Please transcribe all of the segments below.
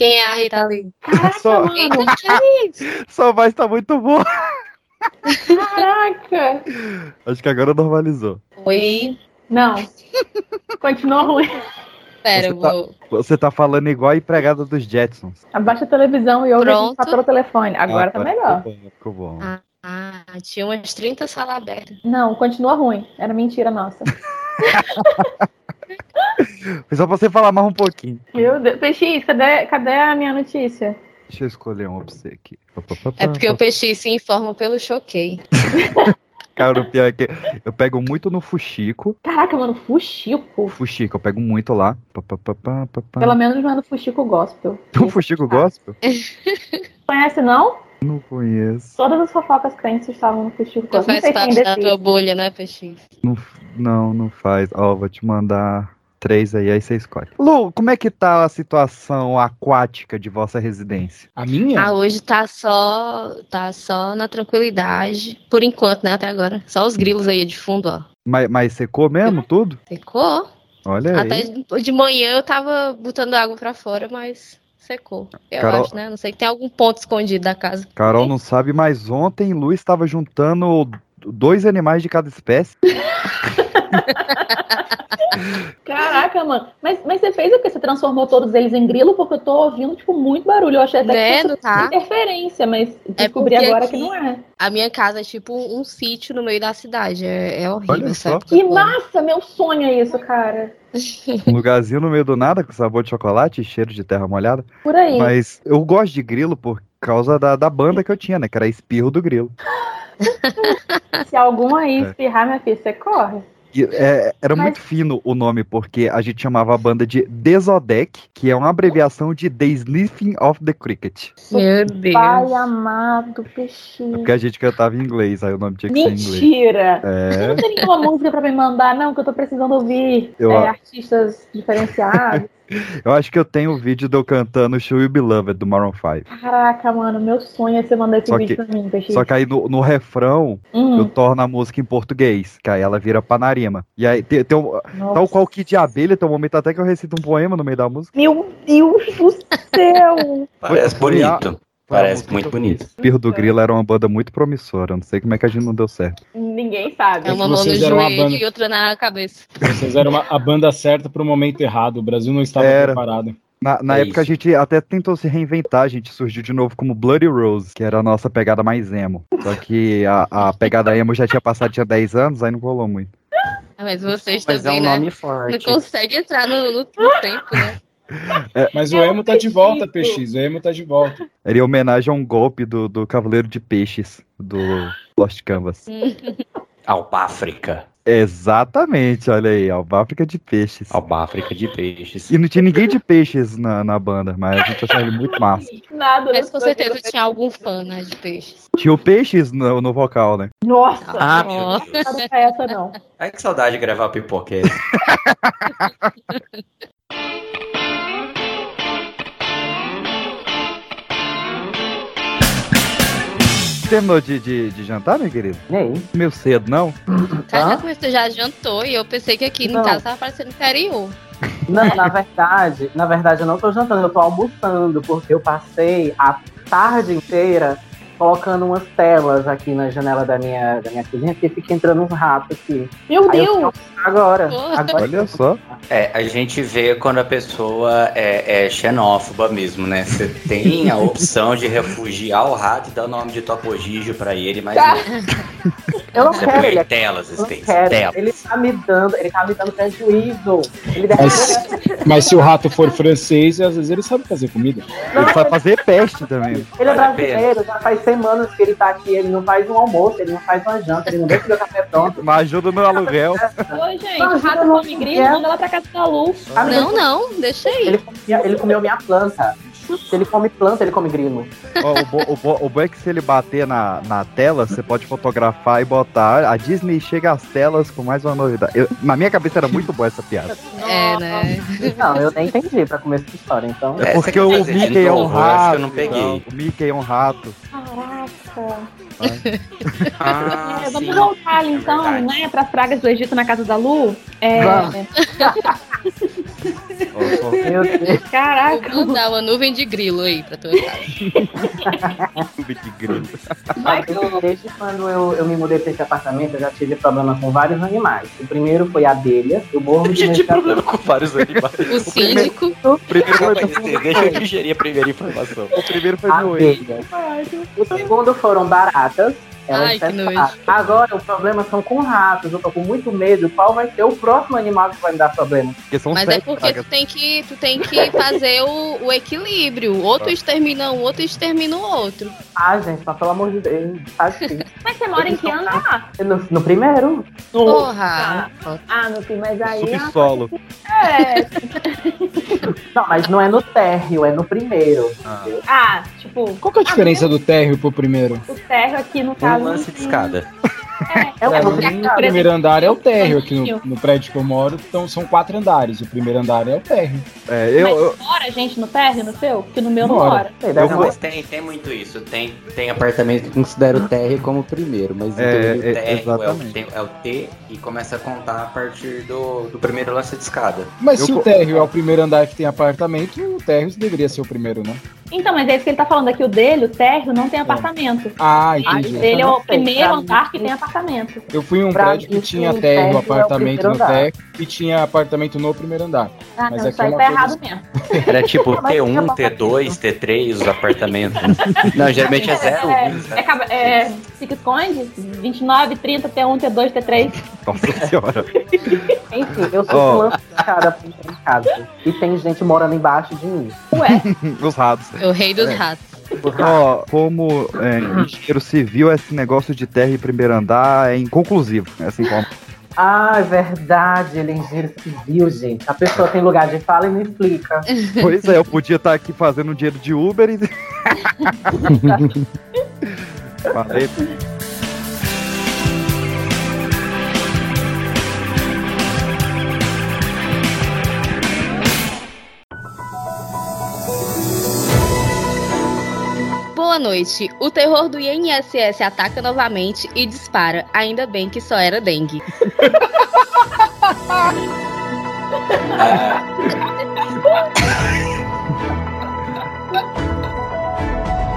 Quem é a Rita Lee? Caraca, Só- mano. Sua voz tá muito boa. Caraca. Acho que agora normalizou. Oi. Não. Continua ruim. Pera, Você eu tá- vou. Você tá falando igual a empregada dos Jetsons. Abaixa a televisão e ouve a gente Pronto. tá pelo telefone. Agora Ah, tá melhor. Ficou bom, ficou bom. Ah, tinha umas 30 salas abertas. Não, continua ruim. Era mentira nossa. Foi só pra você falar mais um pouquinho. Meu Deus. PX, cadê, cadê a minha notícia? Deixa eu escolher um pra você aqui. É porque o peixe se informa pelo choquei. Cara, o pior é que eu pego muito no Fuxico. Caraca, mano, Fuxico. Fuxico, eu pego muito lá. Pá, pá, pá. Pelo menos não é no Fuxico Gospel. O Fuxico gospel? Conhece, não? Não conheço. Todas as fofocas crentes estavam no Não Gospel. Não faz parte da decide. tua bolha, né, peixe? Não, não, não faz. Ó, vou te mandar três aí, aí você escolhe. Lu, como é que tá a situação aquática de vossa residência? A minha? Ah, hoje tá só, tá só na tranquilidade. Por enquanto, né, até agora. Só os grilos aí de fundo, ó. Mas, mas secou mesmo tudo? Secou. Olha Até aí. de- de manhã eu tava botando água pra fora, mas secou. Eu Carol- acho, né? Não sei, tem algum ponto escondido da casa. Carol não sabe, mas ontem Lu estava juntando dois animais de cada espécie. Caraca, mano. Mas, mas você fez o quê? Você transformou todos eles em grilo? Porque eu tô ouvindo, tipo, muito barulho. Eu achei até Né, que fosse tá? interferência, mas É descobri porque agora que não é. A minha casa é tipo um sítio no meio da cidade. É, é horrível, Olha sabe? Que massa! Meu sonho é isso, cara. Um lugarzinho no meio do nada, com sabor de chocolate e cheiro de terra molhada. Por aí. Mas eu gosto de grilo por causa da, da banda que eu tinha, né? Que era Espirro do Grilo. Se algum aí É. espirrar, minha filha, você corre. E, é, era Mas- muito fino o nome, porque a gente chamava a banda de Desodec, que é uma abreviação de The Sniffing of the Cricket. Meu Deus. Pai amado, peixinho. Porque a gente cantava em inglês, aí o nome tinha que ser em inglês. Mentira! É, Não tem nenhuma música pra me mandar, não, que eu tô precisando ouvir Eu- é, artistas diferenciados. eu acho que eu tenho o vídeo de eu cantando Show You Beloved, do Maroon 5. Caraca, mano, meu sonho é você mandar esse Só vídeo que- pra mim, peixinho. Só que aí no, no refrão, eu Hum, torno a música em português, que aí ela vira panarima. E aí tem, tem um, tal qual que de abelha, tem um momento até que eu recito um poema no meio da música. Meu Deus do céu! Parece bonito. Parece muito bonito. Espirro do Grilo era uma banda muito promissora, não sei como é que a gente não deu certo. Ninguém sabe. É uma mão no joelho banda. e outra na cabeça. Vocês eram uma- a banda certa pro momento errado. O Brasil não estava Era. preparado. Na, na É época isso. a gente até tentou se reinventar, a gente surgiu de novo como Bloody Rose, que era a nossa pegada mais emo. Só que a, a pegada emo já tinha passado, tinha 10 anos, aí não rolou muito. Ah, Mas vocês Mas é também, um né? nome Não forte. consegue entrar no, no- tempo, né? Mas o emo tá de volta, PX. O emo tá de volta. Era em homenagem a um golpe do, do Cavaleiro de Peixes, do Lost Canvas. Albáfrica. Exatamente, olha aí, Albáfrica de Peixes. Albáfrica de peixes. E não tinha ninguém de peixes na, na banda, mas a gente achava ele muito massa. Nada. Mas com certeza coisa. tinha algum fã, né, de peixes. Tinha o Peixes no, no vocal, né? Nossa! Ah, Ó. meu Deus. Não é essa, não. Ai, que saudade de gravar pipoqueiro. Terminou de, de, de jantar, meu querido? Nem. Meio cedo, não? Cara, mas tu já jantou e eu pensei que aqui Não. no caso tava parecendo interior. Não, na verdade, na verdade eu não tô jantando, eu tô almoçando, porque eu passei a tarde inteira colocando umas telas aqui na janela da minha, da minha cozinha, porque fica entrando uns ratos aqui. Meu Aí eu Deus! Agora, Porra. agora Olha só. É, a gente vê quando a pessoa é, é xenófoba mesmo, né? Você tem a opção de refugiar o rato e dar o nome de Topogígio pra ele, mas Tá. não. eu não Você quero ele telas, Eu não quero. telas. Ele tá me dando, ele tá me dando prejuízo. Ele deve Mas, mas se o rato for francês, às vezes ele sabe fazer comida. Ele vai fazer peste também. Ele é brasileiro, já faz semanas que ele tá aqui, ele não faz um almoço, ele não faz uma janta, ele não deixa o meu café pronto. Mas ajuda no aluguel. Oi, gente. Rato come grilo, é. manda lá pra casa da Lu. Não, não, deixa aí. Ele, ele comeu minha planta. Se ele come planta, ele come grilo. Ó, o, bo, o, bo, o bom é que se ele bater na, na tela, você pode fotografar e botar. A Disney chega às telas com mais uma novidade. Eu- na minha cabeça era muito boa essa piada. É, né? Não, eu nem entendi pra começar essa história, então. É porque que é o Mickey é um rato. eu não peguei. então, o Mickey é um rato. Caraca. Ah, É, vamos sim. voltar ali então, Verdade. né, para as pragas do Egito na casa da Lu. É, Vamos. Caraca. Vou mandar uma nuvem de grilo aí pra tua casa. nuvem de grilo. Desde- Desde quando eu, eu me mudei para esse apartamento, eu já tive problema com vários animais. O primeiro foi abelha. Eu morro Eu de tive de problema com vários animais. O síndico. Primeiro Calma foi, deixa eu digerir a primeira informação. o primeiro foi meu ex. abelha. O segundo foram baratas. Elas Ai, que testaram. nojo. Agora, o problema são com ratos. Eu tô com muito medo. Qual vai ser o próximo animal que vai me dar problema? Porque são Mas é porque pragas. tu tem que, tu tem que fazer o, o equilíbrio. O outro extermina um, outro extermina o outro. Ah, gente, mas pelo amor de Deus, tá difícil. Mas você mora em que andar? No, no primeiro? Porra! Ah, meu filho, mas aí. Subsolo. É. Não, mas não é no térreo, é no primeiro. Ah. Ah, tipo, Qual que é a diferença do térreo pro primeiro? o térreo aqui no Um caso. lance de escada. É, É é porque O por O primeiro andar é o térreo aqui no, no prédio que eu moro, então são quatro andares. O primeiro andar é o térreo. É, eu, eu- Mas mora gente no térreo, no seu? Que no meu não Mora. deve vou- Mas tem, tem muito isso. Tem, tem apartamento que considera o térreo como o primeiro, mas É, então, o é, térreo é, o, exatamente. tem- é o T e começa a contar a partir do, do primeiro lance de escada. Mas Eu se co- o térreo é o primeiro andar que tem apartamento, o térreo deveria ser o primeiro, né? Então, mas é isso que ele tá falando aqui. O dele, o térreo, não tem apartamento. Ah, O entendi. dele é o não primeiro pra andar que mim- tem apartamento. Eu fui em um Pra prédio que tinha térreo, é o apartamento primeiro no térreo e tinha apartamento no primeiro andar. Ah, Mas não, aqui isso é aí tá coisa errado assim. mesmo. Era tipo Mas T1, fica T2, T3, os apartamentos. Não, geralmente é zero. É, zero. é, é, fica esconde? 29, 30, T1, T2, T3. nossa senhora. Enfim, eu sou oh. entrar em casa. E tem gente morando embaixo de mim. Ué, Os ratos. É o rei dos ratos. Ó, como é, engenheiro civil, esse negócio de terra e primeiro andar é inconclusivo. É assim como. Ah, é verdade, ele é engenheiro civil, gente. A pessoa tem lugar de fala e não explica. Pois é, eu podia estar aqui fazendo dinheiro de Uber e. Falei. Boa noite. O terror do INSS ataca novamente e dispara. Ainda bem que só era dengue.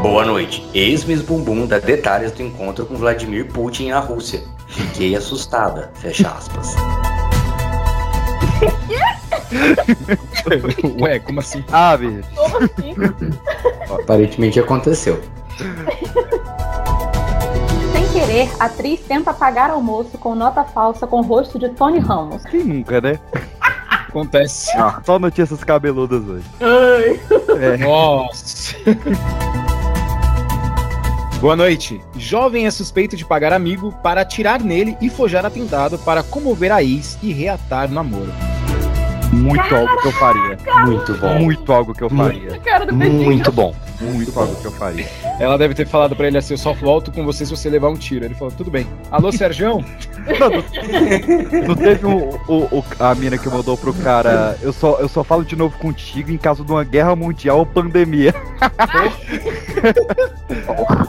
Boa noite. Ex-Miss Bumbum dá detalhes do encontro com Vladimir Putin na Rússia. Fiquei assustada. Fecha aspas. Ué, como assim? Ah, bicho. como assim? Aparentemente aconteceu. Sem querer, a atriz tenta pagar almoço com nota falsa com o rosto de Tony Ramos. Quem nunca, né? Acontece. Só notícias cabeludas hoje. É. Nossa. Boa noite. Jovem é suspeito de pagar amigo para atirar nele e forjar atentado para comover a ex e reatar o namoro. Muito algo que eu faria. Muito bom. Muito algo que eu faria. Cara do Betinho. Muito bom. Muito algo que eu faria. Ela deve ter falado pra ele assim: eu só volto com você se você levar um tiro. Ele falou: tudo bem. Alô, Sergião? Não teve um- o, o- a mina que mandou pro cara. Eu só, eu só falo de novo contigo em caso de uma guerra mundial ou pandemia.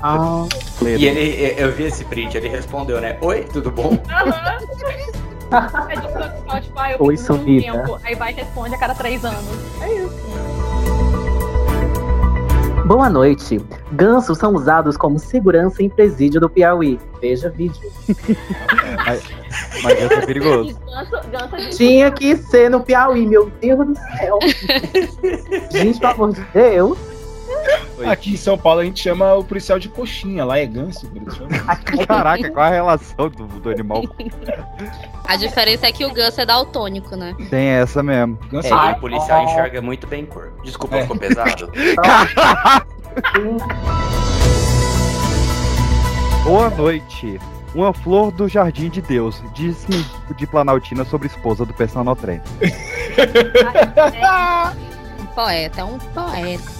Ah, E ele, eu vi esse print, ele respondeu, né? Oi, tudo bom? É tipo, ah, eu Oi, fico um tempo, aí vai e responde a cada três anos. É isso. Boa noite. Gansos são usados como segurança em presídio do Piauí. Veja vídeo. Mas isso é perigoso. Ganso, ganso de Tinha que ser no Piauí, meu Deus do céu. Gente, pelo amor de Deus. Oi. Aqui em São Paulo a gente chama o policial de coxinha. Lá é ganso. Caraca, qual a relação do, do animal? A diferença é que o ganso é daltônico, né? Tem essa mesmo. Ganso É, é, o policial enxerga muito bem cor. Desculpa, É. ficou pesado. Boa noite. Uma flor do Jardim de Deus. Diz-me de Planaltina sobre esposa do personal trem. Um poeta, é um poeta.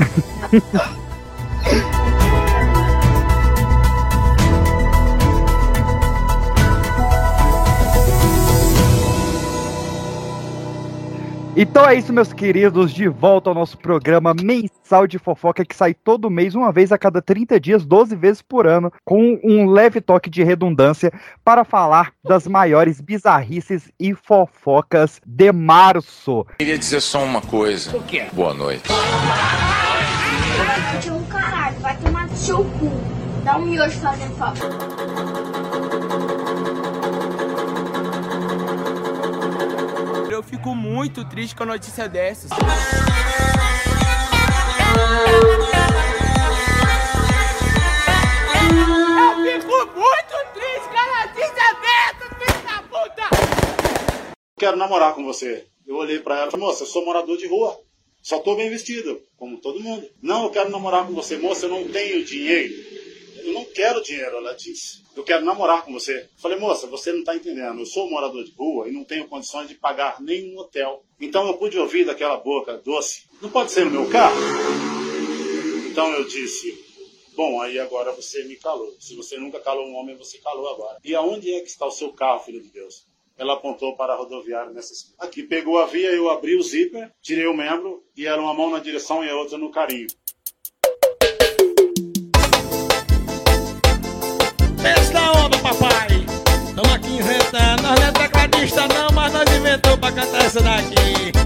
Então é isso, meus queridos, de volta ao nosso programa mensal de fofoca que sai todo mês, uma vez a cada 30 dias, 12 vezes por ano, com um leve toque de redundância para falar das maiores bizarrices e fofocas de março. Queria dizer só uma coisa. O quê? Boa noite. Seu cu. Dá um miojo fazendo favor. Eu fico muito triste com a notícia dessas. Eu fico muito triste com a notícia dessas, filho da puta! Quero namorar com você. Eu olhei pra ela e falei, moça, eu sou morador de rua. Só tô bem vestido, como todo mundo. Não, eu quero namorar com você. Moça, eu não tenho dinheiro. Eu não quero dinheiro, ela disse. Eu quero namorar com você. Falei, moça, você não tá entendendo. Eu sou morador de rua e não tenho condições de pagar nenhum hotel. Então eu pude ouvir daquela boca doce. Não pode ser no meu carro? Então eu disse, bom, aí agora você me calou. Se você nunca calou um homem, você calou agora. E aonde é que está o seu carro, filho de Deus? Ela apontou para a rodoviária nessa esquina. Aqui pegou a via, eu abri o zíper, tirei o membro e era uma mão na direção e a outra no carinho. Esta onda, papai! Tamo aqui inventando, nós não é tecladista não, mas nós inventou pra cantar essa daqui.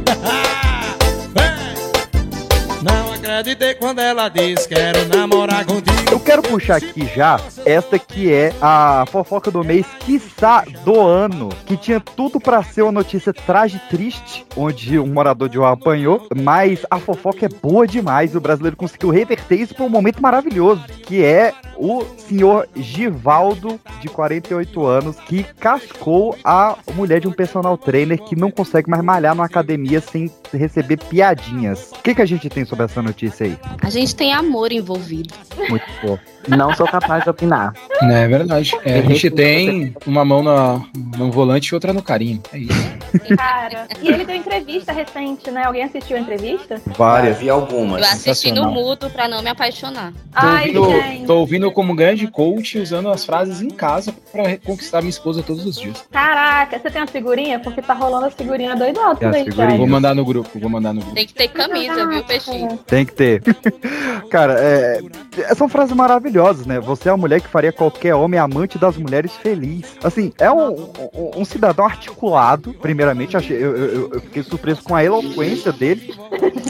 Acreditei quando ela disse quero namorar contigo. Eu quero puxar aqui já esta que é a fofoca do mês, quiçá do ano, que tinha tudo pra ser uma notícia traje triste, onde um morador de rua apanhou, mas a fofoca é boa demais, o brasileiro conseguiu reverter isso para um momento maravilhoso, que é o senhor Givaldo, de 48 anos, que cascou a mulher de um personal trainer que não consegue mais malhar numa academia sem receber piadinhas. O que, que a gente tem sobre essa notícia aí? A gente tem amor envolvido. Muito bom. Não sou capaz de opinar. É verdade. É, a gente tem uma mão na, no volante e outra no carinho. É isso. Cara, e ele deu entrevista recente, né? Alguém assistiu a entrevista? Várias. vi algumas. Eu assisti no mudo pra não me apaixonar. Tô ouvindo, gente. tô ouvindo como grande coach usando as frases em casa pra conquistar minha esposa todos os dias. Caraca, você tem uma figurinha? Porque tá rolando as figurinhas doidotas figurinhas. Vou mandar no grupo, vou mandar no grupo. Tem que ter camisa, viu, peixinho? Tem que ter. Cara, é, são frases maravilhosas, né? Você é uma mulher que faria qualquer homem amante das mulheres feliz. Assim, é um, um- um cidadão articulado, primeiramente. Achei, eu, eu- eu fiquei surpreso com a eloquência dele.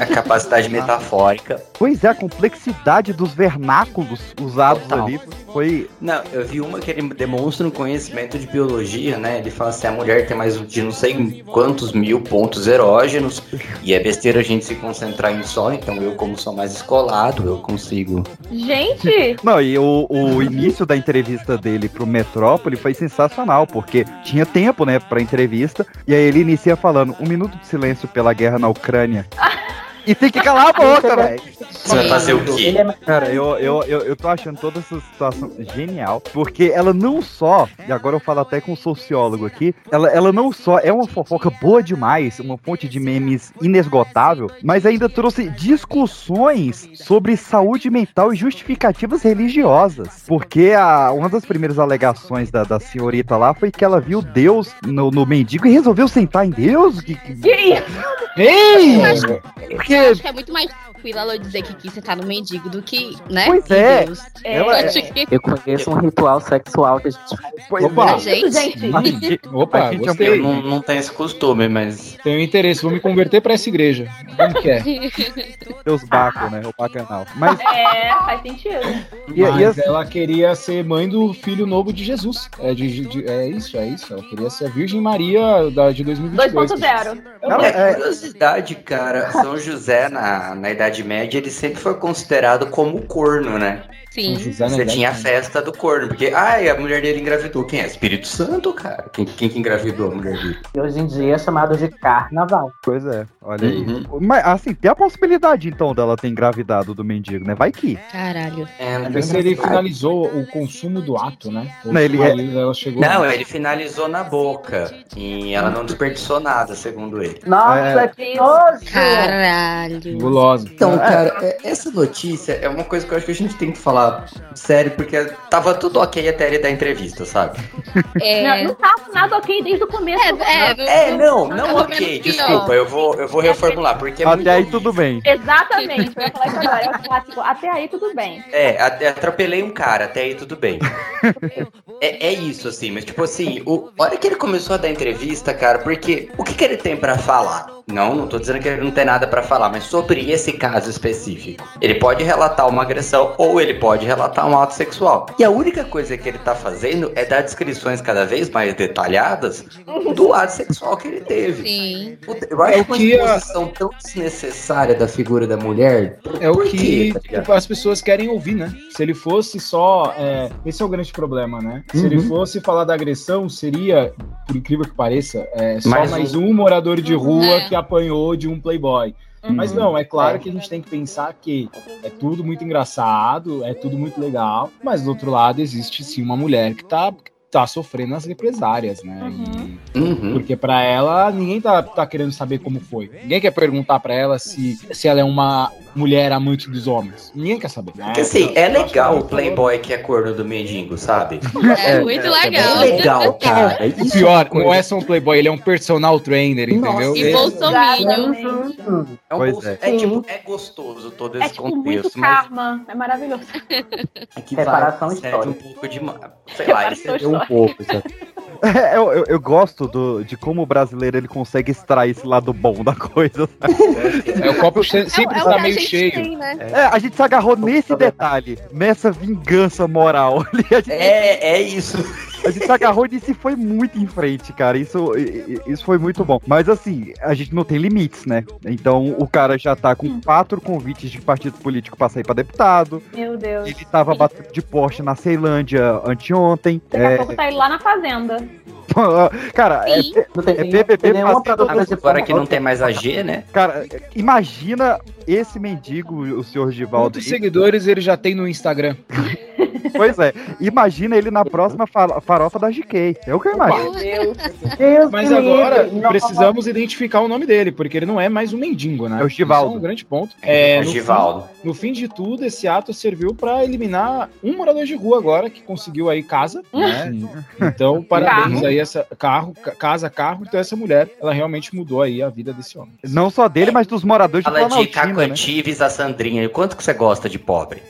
A capacidade metafórica. Pois é, a complexidade dos vernáculos usados Total. ali foi. Não, eu vi uma que ele demonstra um conhecimento de biologia, né? Ele fala assim, a mulher tem mais de não sei quantos mil pontos erógenos, e é besteira a gente se concentrar em só, então eu como sou mais escolado, eu consigo. Gente, Não, e o, o início da entrevista dele pro Metrópole foi sensacional, porque tinha tempo, né, pra entrevista, e aí ele inicia falando um minuto de silêncio pela guerra na Ucrânia. E tem que calar a boca, velho. Você vai fazer o quê? É Cara, eu, eu, eu, eu tô achando toda essa situação genial, porque ela não só, e agora eu falo até com um sociólogo aqui, ela, ela não só é uma fofoca boa demais, uma fonte de memes inesgotável, mas ainda trouxe discussões sobre saúde mental e justificativas religiosas. Porque a, uma das primeiras alegações da, da senhorita lá foi que ela viu Deus no, no mendigo e resolveu sentar em Deus? Que, que- que isso? Ei! porque Eu acho que é muito mais tranquilo ela dizer que quis sentar no mendigo do que, né? Pois é. Ela- Eu acho que- Eu conheço um ritual sexual que a gente faz. Pois Opa. A gente, Gente, Opa, A gente é gostei. Eu não, não tenho esse costume, mas Tenho interesse, vou me converter pra essa igreja. Como que é? Deus Baco, né? O bacanal. Mas é, faz sentido. Mas assim- ela queria ser mãe do filho novo de Jesus. É, de- de- é isso, é isso. Ela queria ser a Virgem Maria da, de 2022. 2.0. ela é é, curiosidade, cara. São José, na, na Idade Média, ele sempre foi considerado como corno, né? Sim. José Você idade tinha a festa do corno, porque, ai, a mulher dele engravidou. Quem é? Espírito Santo, cara. Quem, quem que engravidou a mulher dele? E hoje em dia é chamado de carnaval. Pois é, olha aí. Uhum. Mas assim, tem a possibilidade então dela ter engravidado do mendigo, né? Vai que. Caralho. É, Mas se ele finalizou o consumo do ato, né? Ou Não, ele se é- Ela chegou. Não, ele finalizou na boca. E ela não desperdiçou nada, segundo ele. Nossa, É. que nojo! Caralho. Gulosa. Então, cara, é- essa notícia é uma coisa que eu acho que a gente tem que falar sério, porque tava tudo ok até ele dar entrevista, sabe? É, Não, não tava nada ok desde o começo. é, do- É, não, não Pelo ok, desculpa, eu vou, eu vou reformular, porque é muito Até aí tudo bem. Exatamente, eu ia falar isso agora. É o clássico. Até aí tudo bem. É, até atropelei um cara, até aí tudo bem. É, é isso, assim, mas tipo assim, o, a hora que ele começou a dar entrevista, cara, porque o que, que ele tem pra falar? Não, não tô dizendo que ele não tem nada pra falar, mas sobre esse caso específico. Ele pode relatar uma agressão ou ele pode relatar um ato sexual. E a única coisa que ele tá fazendo é dar descrições cada vez mais detalhadas do ato sexual que ele teve. sim. Puta, Eu acho É o uma que a- exposição tão desnecessária da figura da mulher. É o que quê, tá tipo, as pessoas querem ouvir, né? Se ele fosse só. é, esse é o grande problema, né? Se ele Uhum. fosse falar da agressão, seria, por incrível que pareça, é, só Mais mais, um. um morador de rua É. que apanhou de um playboy. Mas Uhum. não, é claro É. que a gente tem que pensar que é tudo muito engraçado, é tudo muito legal, mas do outro lado existe sim uma mulher que tá, tá sofrendo as represárias, né? Uhum. E- Uhum. porque pra ela, ninguém tá, tá querendo saber como foi. Ninguém quer perguntar pra ela se, se ela é uma mulher amante dos homens. Ninguém quer saber. Porque assim, é legal o playboy que é corno do mendigo, sabe? É muito É legal. legal, cara. O Isso pior, é uma não é só um playboy, ele é um personal trainer, Nossa, entendeu? E Ele- bolsominion. É, um Pois gosto- é. é tipo, é gostoso todo É esse tipo muito contexto, mas karma. É maravilhoso. é que Reparação vai, excede um histórica. pouco de, sei lá, ele Deu um pouco, sabe? É, eu, eu, eu gosto do, de como o brasileiro ele consegue extrair esse lado bom da coisa. sabe? É, o copo che- sempre é, é está meio cheio. tem, né? É, a gente se agarrou nesse detalhe, nessa vingança moral. ali, A gente, É, é isso. A gente se agarrou e foi muito em frente, cara. Isso, isso foi muito bom. Mas assim, a gente não tem limites, né? Então o cara já tá com quatro convites de partido político pra sair pra deputado. Meu Deus. Ele tava batendo de Porsche na Ceilândia anteontem. Daqui a É, pouco tá ele lá na fazenda. cara, é, Sim. É fazendo- produtora de Agora que não tem mais a G, né? cara, imagina esse mendigo, o senhor Givaldo. Quantos seguidores ele já tem no Instagram? Pois é, imagina ele na próxima fa- farofa da GK. É o que eu imagino. Meu Deus. Deus Mas agora precisamos identificar o nome dele, porque ele não é mais um mendigo, né? É o Givaldo. Isso é um grande ponto. É, o no Givaldo. No fim de tudo, esse ato serviu para eliminar um morador de rua agora que conseguiu aí casa, né? Então, parabéns Carro. aí essa carro, ca- casa, carro. Então essa mulher, ela realmente mudou aí a vida desse homem. Não só dele, mas dos moradores de Planaltina, Caco né? Antives, a Sandrinha. E quanto que você gosta de pobre?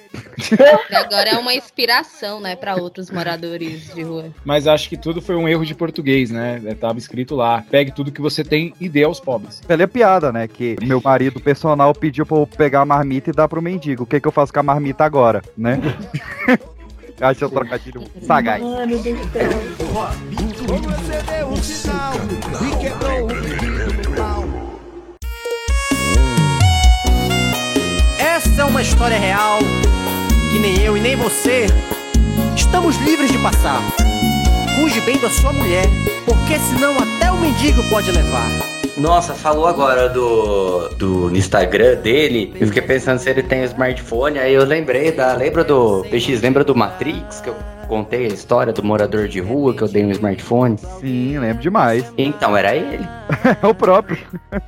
Agora é uma inspiração, né, pra outros moradores de rua. Mas acho que tudo foi um erro de português, né? É, Tava escrito lá: pegue tudo que você tem e dê aos pobres. Ela é piada, né? Que meu marido personal pediu pra eu pegar a marmita e dar pro mendigo. O que, que eu faço com a marmita agora, né? Acho um trocadilho sagaz. Mano do céu. Como você deu um sinal e quebrou o uma história real que nem eu e nem você estamos livres de passar. Cuide bem da sua mulher, porque senão até o mendigo pode levar. Nossa, falou agora do, do Instagram dele. Eu fiquei pensando se ele tem smartphone. Aí eu lembrei da. Lembra do. PX, lembra do Matrix? Que eu contei a história do morador de rua que eu dei um smartphone? Sim, lembro demais. Então, era ele É o próprio.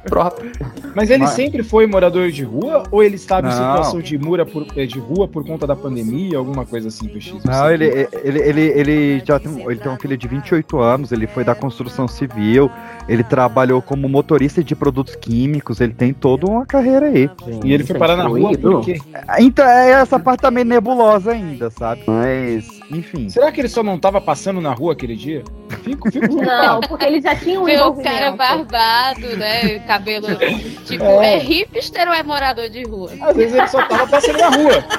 próprio. Mas ele Mas- sempre foi morador de rua ou ele estava em situação de, mura por, eh, de rua por conta da pandemia, alguma coisa assim, PX? Não, ele, ele, ele, ele já tem, um- ele tem um filho de 28 anos, ele foi da construção civil, ele trabalhou como motorista de produtos químicos, ele tem toda uma carreira aí. E ele foi parar na rua por quê? Então, é essa parte também nebulosa ainda, sabe? Mas, enfim. Será que ele só não tava passando na rua aquele dia? Fico, fico Não, porque eles já tinham um o cara barbado, né? Cabelo. Tipo, É. é. hipster ou é morador de rua? Às vezes ele só tava passando na rua.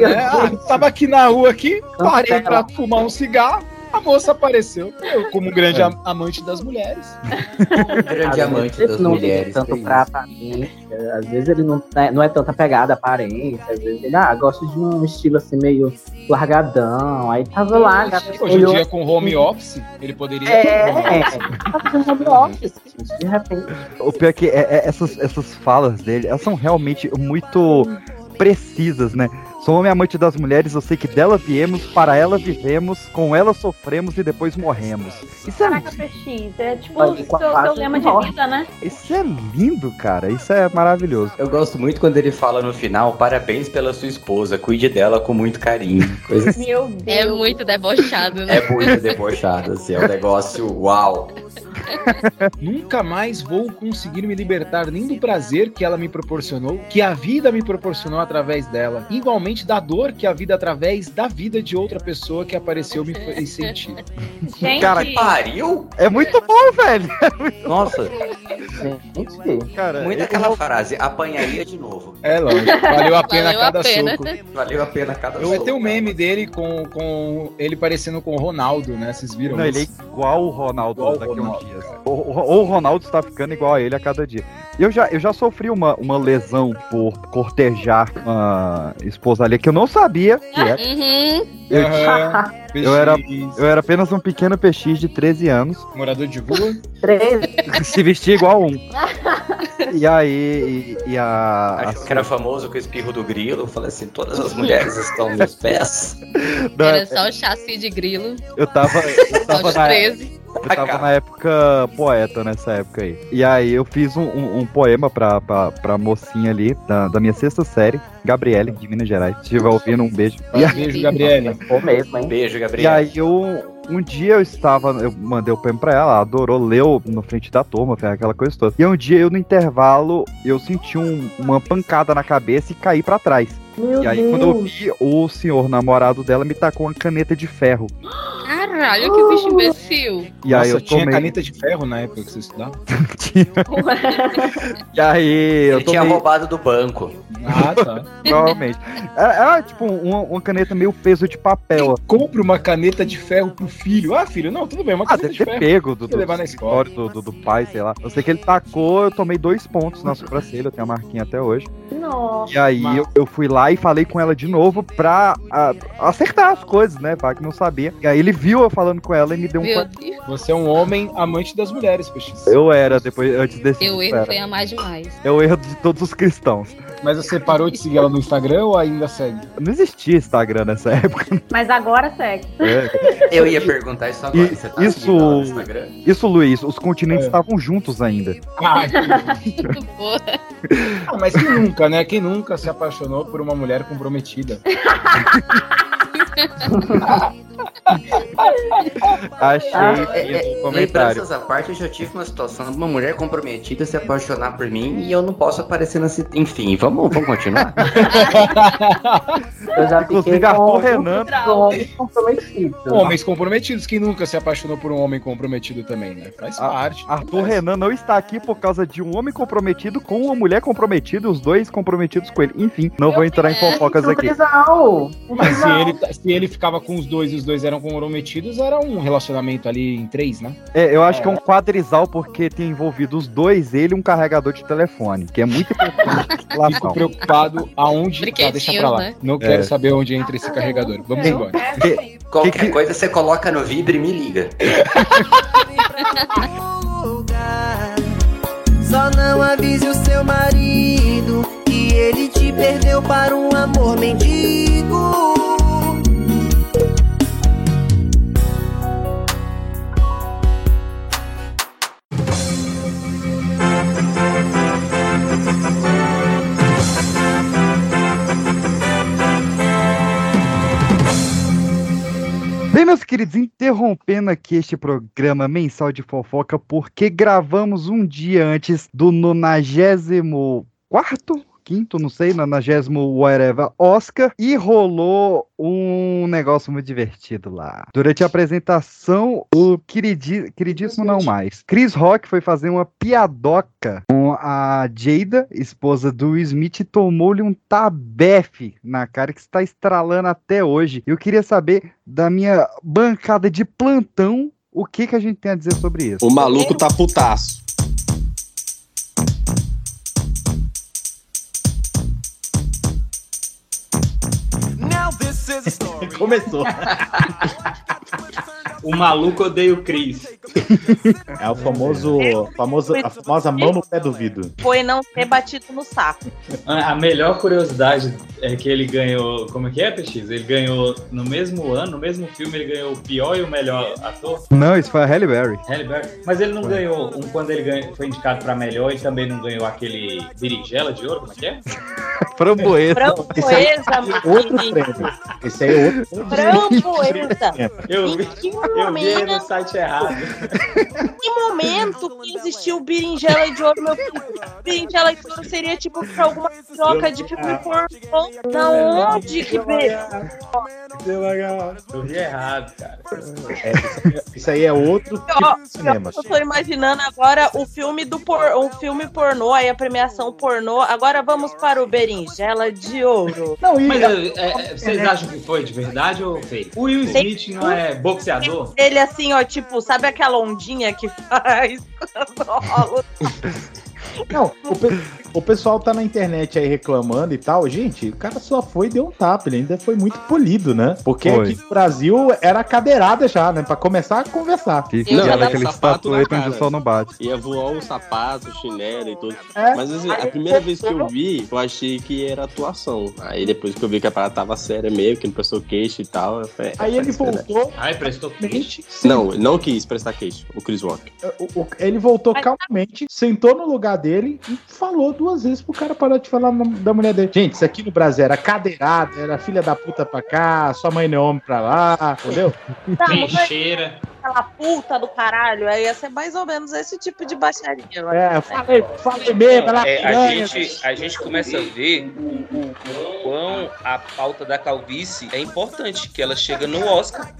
Né? Ah, tava aqui na rua aqui, parei pra fumar um cigarro, a moça apareceu. Eu, como um grande am- amante das mulheres. Grande Às amante das não mulheres. tanto que pra aparência, às vezes ele não é, não é tanta pegada aparência, às vezes ele, ah, gosta de um estilo assim meio largadão, aí tava lá, gata, Hoje em dia, com home office, ele poderia. É, tava fazendo home office, gente, de repente. O pior é que é- é- essas, essas falas dele, elas são realmente muito precisas, né? Sou homem amante das mulheres, eu sei que dela viemos, para ela vivemos, com ela sofremos e depois morremos. Isso é, Caraca, PX, é tipo o seu, seu lema de de morte. vida, né? isso é lindo, cara. Isso é maravilhoso. Eu gosto muito quando ele fala no final, parabéns pela sua esposa, cuide dela com muito carinho. Coisa assim. Meu Deus. É muito debochado, né? É muito debochado, assim, é um negócio uau. Nunca mais vou conseguir me libertar nem do prazer que ela me proporcionou, que a vida me proporcionou através dela. Igualmente da dor que a vida através da vida de outra pessoa que apareceu me fez sentir. Gente, Cara, Pariu? É muito bom, velho. Nossa, Gente, Cara, muito eu- aquela frase, apanharia de novo. É lógico, valeu a pena Valeu a cada pena. soco. Valeu a pena cada Eu soco. tenho um meme dele com, com ele parecendo com o Ronaldo, né? Vocês viram? Não, ele é isso? igual o Ronaldo Igual o daqui a Ronaldo. uns dias. Ou ou o Ronaldo está ficando igual a ele a cada dia. Eu já, eu já sofri uma, uma lesão por cortejar uma esposa ali que eu não sabia que era. Uhum. Eu, Aham, eu era- eu era apenas um pequeno PX de 13 anos, morador de rua. três. se vestia igual um. E aí, e, e a. Achou a que era famoso com o espirro do grilo. Eu falei assim, todas as mulheres estão meus pés. da- Era só o chassi de grilo, eu tava, eu tava na, 13. Eu tava na época poeta nessa época aí. E aí eu fiz um, um- um poema pra, pra, pra mocinha ali, da, da minha sexta série, Gabriele, de Minas Gerais. Se estiver ouvindo, um beijo. E, aí- Beijo, Gabriele. Ficou mesmo, hein? Beijo, e Gabriel. aí eu. Um dia eu estava, eu mandei o poema pra ela, ela adorou, leu na frente da turma, aquela coisa toda. E um dia eu, no intervalo, eu senti um- uma pancada na cabeça e caí pra trás. Meu E aí, Deus. quando eu vi, o senhor namorado dela me tacou uma caneta de ferro. Caralho, que bicho imbecil. E Nossa, aí eu tinha tomei. caneta de ferro na época que você estudava? E aí eu Ele tinha tomei. roubado do banco. Ah, tá. Provavelmente. Era, era, tipo uma, uma caneta meio peso de papel. Compre uma caneta de ferro pro filho. Ah, filho, não, tudo bem, uma Ah, caneta deve de ter ferro. pego do, Você levar na escola. do, do, do pai, sei lá. Eu sei que ele tacou, eu tomei dois pontos na sobrancelha, eu tenho a marquinha até hoje. Nossa. E aí eu, eu fui lá e falei com ela de novo pra ah, acertar as coisas, né? Pra que não sabia. E aí ele viu eu falando com ela e me deu um. Meu pa- Deus, Você é um homem amante das mulheres, PX. Eu era, depois, antes desse. eu erro era. foi amar demais. É o erro de todos os cristãos. Mas você parou de seguir ela no Instagram ou ainda segue? Não existia Instagram nessa época. Mas agora segue. É. Eu ia perguntar isso agora. E- Você tá isso-? Isso, Luiz, os continentes É. estavam juntos ainda. Ah, boa. ah, mas quem nunca, né? Quem nunca se apaixonou por uma mulher comprometida? Achei Ah, É, é, comentário. lembranças à parte, eu já tive uma situação de uma mulher comprometida se apaixonar por mim e eu não posso aparecer nesse. Enfim, vamos, vamos continuar? Eu já Inclusive, Arthur Renan. com homens comprometidos. Homens comprometidos. Quem nunca se apaixonou por um homem comprometido também, né? Faz Ah, parte. Arthur Renan não está aqui por causa de um homem comprometido com uma mulher comprometida, os dois comprometidos com ele. Enfim, não vou entrar em fofocas aqui. Mas se ele, se ele ficava com os dois e os dois eram comprometidos, era um relacionamento ali em três, né? É, eu acho que é um quadrisal porque tem envolvido os dois, ele e um carregador de telefone, que é muito importante Fico preocupado aonde. Tá, Brinquedinho, deixa pra lá. né? Não quero É. saber onde entra esse carregador. Vamos É, embora. é, Que-. Qualquer que- coisa você coloca no Vibre e me liga. Só não avise o seu marido que ele te perdeu para um amor mendigo. Bem, meus queridos, interrompendo aqui este programa mensal de fofoca, porque gravamos um dia antes do 94 quinto, não sei, 90 whatever Oscar, e rolou um negócio muito divertido lá. Durante a apresentação, o queridi, queridíssimo não mais, Chris Rock foi fazer uma piadoca com a Jada, esposa do Smith, e tomou-lhe um tabefe na cara que está estralando até hoje. Eu queria saber da minha bancada de plantão o que, que a gente tem a dizer sobre isso. O maluco tá putaço. Começou. o maluco odeia o Chris. É o famoso, famoso, a famosa mão no pé do vidro. Foi não ter batido no saco. A melhor curiosidade é que ele ganhou. Como é que é, PX? Ele ganhou no mesmo ano, no mesmo filme, ele ganhou o pior e o melhor ator. Não, isso foi a Halle Berry. Halle Berry. Mas ele não ganhou. Um, quando ele ganhou, foi indicado pra melhor, ele também não ganhou aquele berinjela de ouro, como é que é? Framboesa. Framboesa, Outro menino. prêmio. Esse aí é outro. Framboesa. Eu vi, eu vi no site errado. Que momento que existiu berinjela de ouro, meu filho? Berinjela de ouro seria tipo pra alguma troca de filme pornô. Da onde que veio? Eu vi errado, cara. É, isso aí- isso aí é outro tipo Ó, de cinema. Eu tô imaginando agora o filme do por, o filme pornô, aí a premiação pornô. Agora vamos para o berinjela de ouro. Não, e Mas é, é, vocês acham que foi de verdade ou fake? O Will Smith não é boxeador? Ele assim, ó, tipo, sabe aquela ondinha que faz quando rola Não, o, pe- o pessoal tá na internet aí reclamando e tal. Gente, o cara só foi e deu um tapa. Ele ainda foi muito polido, né? Porque Foi. aqui no Brasil era cadeirada já, né? Pra começar a conversar. Que Não, era era aquele estatueta onde o sol não bate. Ia voar o sapato, o chinelo e tudo. É. Mas assim, a primeira vez que eu vi, eu achei que era atuação. Aí depois que eu vi que a parada tava séria mesmo, que não prestou queixo e tal, eu falei, Aí é, ele voltou. Ai, prestou queixo. Não, não quis prestar queixo, o Chris Rock. o- o- ele voltou calmamente, sentou no lugar dele e falou duas vezes pro cara parar de falar da mulher dele. Gente, isso aqui no Brasil era cadeirada, era filha da puta pra cá, sua mãe não é homem pra lá, entendeu? Tá, Trincheira. Aquela puta do caralho. Aí ia ser mais ou menos esse tipo de baixaria. eu. É, falei, falei mesmo, ela É, a, gente, a gente começa a ver o, o- o quão a pauta da calvície é importante, que ela chega no Oscar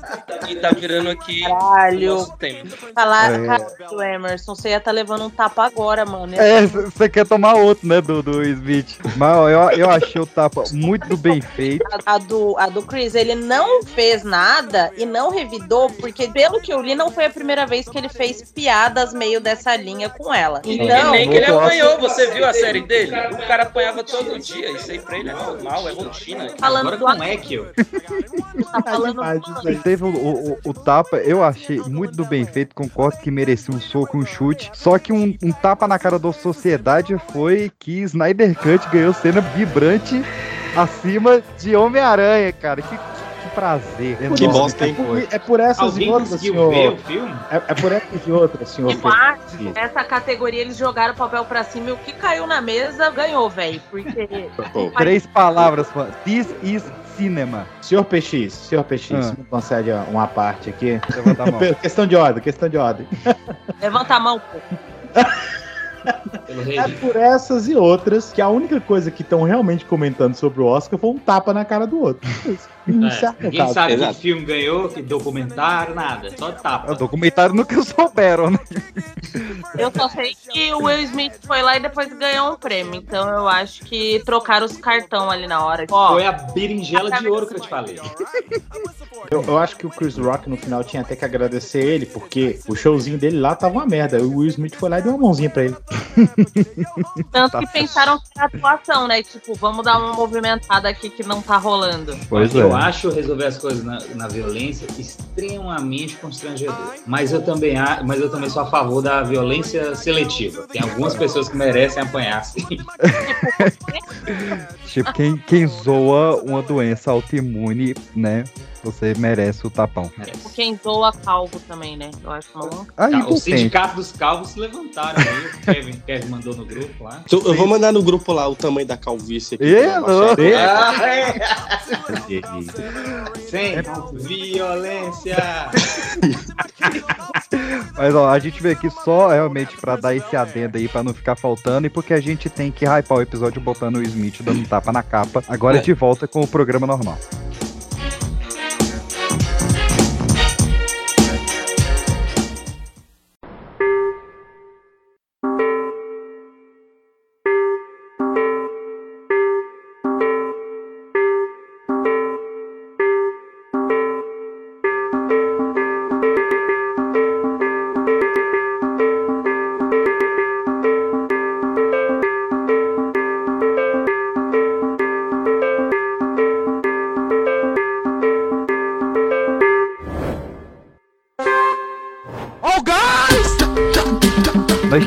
e tá virando aqui o Caralho. nosso tema. Falar, É. caralho, Emerson, você ia estar levando um tapa agora, mano. É, você quer tomar outro, né, do, do Smith. Mas ó, eu, eu achei o tapa muito bem feito. A, a do, a do Chris, ele não fez nada e não revidou, porque pelo que eu li, não foi a primeira vez que ele fez piadas meio dessa linha com ela. E Então, nem que ele apanhou, você viu a série dele? O cara apanhava todo dia, isso aí pra ele é normal, é rotina. falando Agora do como é que tá falando. Teve o, o- o tapa, eu achei muito do bem feito, concordo que merecia um soco, um chute. Só que um, um tapa na cara da sociedade foi que Snyder Cut ganhou cena vibrante acima de Homem-Aranha, cara. Que, que prazer. Que bosta, hein? foi. É por essas Alguém e outras, senhor. ver o filme? É, é por essas e outras, senhor. Eu acho que nessa categoria eles jogaram o papel pra cima e o que caiu na mesa ganhou, velho. Porque. Três palavras. This is cinema. Senhor PX, senhor PX, Ah. me concede uma parte aqui. Levanta a mão. questão de ordem, questão de ordem. Levanta a mão, pô. É por essas e outras que a única coisa que estão realmente comentando sobre o Oscar foi um tapa na cara do outro. É, é ninguém caso. sabe Exato. que filme ganhou, que documentário, nada. Só tapa. documentário nunca souberam, né? Eu só sei que o Will Smith foi lá e depois ganhou um prêmio. Então eu acho que trocaram os cartão ali na hora. Ó, Foi a berinjela de ouro que eu te falei. Eu, eu acho que o Chris Rock no final tinha até que agradecer ele, porque o showzinho dele lá tava uma merda. O Will Smith foi lá e deu uma mãozinha pra ele. tanto que pensaram que era atuação, né? Tipo, vamos dar uma movimentada aqui que não tá rolando. Pois eu é. Acho resolver as coisas na, na violência extremamente constrangedor. Mas eu também a- mas eu também sou a favor da violência seletiva. Tem algumas pessoas que merecem apanhar sim. Tipo, quem, quem zoa uma doença autoimune, né? Você merece o tapão. Merece. Quem zoa calvo também, né? Eu acho maluco. Aí, Tá, o sindicato dos calvos se levantaram aí. O Kevin, Kevin mandou no grupo lá. então eu vou mandar no grupo lá o tamanho da calvície aqui. Eu baixar. Ah, é. Sem violência. Mas ó, a gente veio aqui só realmente pra dar esse adendo aí, pra não ficar faltando, e porque a gente tem que hypar o episódio botando o Smith dando um tapa na capa. Agora É. de volta com o programa normal.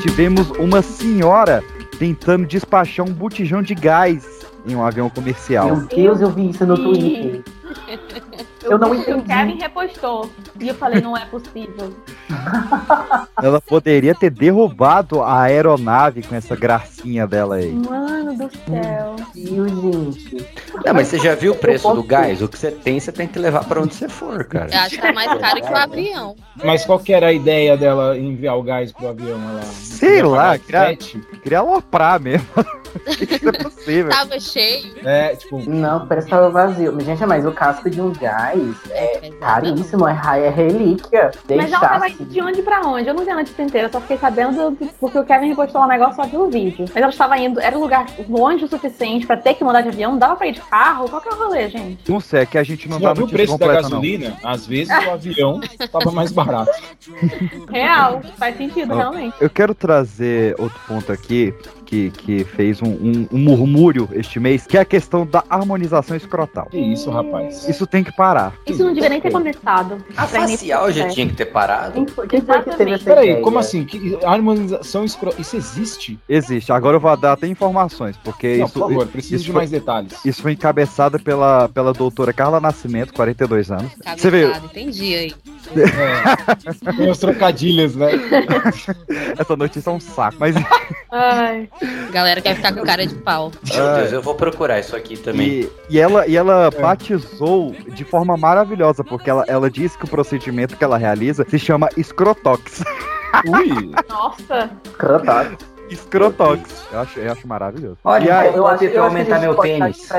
Tivemos uma senhora tentando despachar um botijão de gás em um avião comercial. Meu Deus, eu vi isso no Twitter. Eu não O entendi. Kevin repostou. E eu falei, não é possível. Ela poderia ter derrubado a aeronave com essa gracinha dela aí. Mano do céu. Meu gente. Não, mas você já viu o preço do gás? O que você tem, você tem que levar pra onde você for, cara. Eu acho que tá mais caro que o avião. Mas qual que era a ideia dela enviar o gás pro avião? Ela Sei lá, queria, queria aloprar mesmo. Isso é possível. Tava cheio. É, tipo, Não, parece que tava vazio. Mas, Gente, mas o casco de um gás é caríssimo, é, é relíquia. Mas ela tava de onde pra onde? Eu não vi a notícia inteira, só fiquei sabendo do- porque o Kevin repostou um negócio só pelo vídeo. Mas ela estava indo, era um lugar longe o suficiente pra ter que mudar de avião, não dava pra ir de carro? Qual que é o rolê, gente? Não sei, é que a gente não você já dá viu o preço da completa, não. gasolina? Às vezes o avião tava mais barato. Real, faz sentido, Ó, realmente. Eu quero trazer outro ponto aqui que, que fez um, um- um murmúrio este mês, que é a questão da harmonização escrotal. Que isso, rapaz? Isso tem que parar. Isso não devia nem ter começado. A facial já tinha que ter parado. Quem foi, que teve essa Peraí, como assim? Que harmonização escro... Isso existe? Existe. Agora eu vou dar até informações, porque Não, isso. por favor, preciso isso de foi- mais detalhes. Isso foi encabeçada pela, pela doutora Carla Nascimento, 42 anos. Você Cabeçada, entendi aí. É. Tem os trocadilhos, né? essa notícia é um saco, mas. Ai. Galera quer ficar com cara de pau. Meu Deus, eu vou procurar isso aqui também. E, e ela, e ela batizou de forma maravilhosa, porque ela, ela disse que o procedimento que ela realiza se chama escrotox. Ui! Nossa. Escrotox. Escrotox. Eu acho, eu acho maravilhoso. Olha, E aí- eu acho que aumentar meu pênis.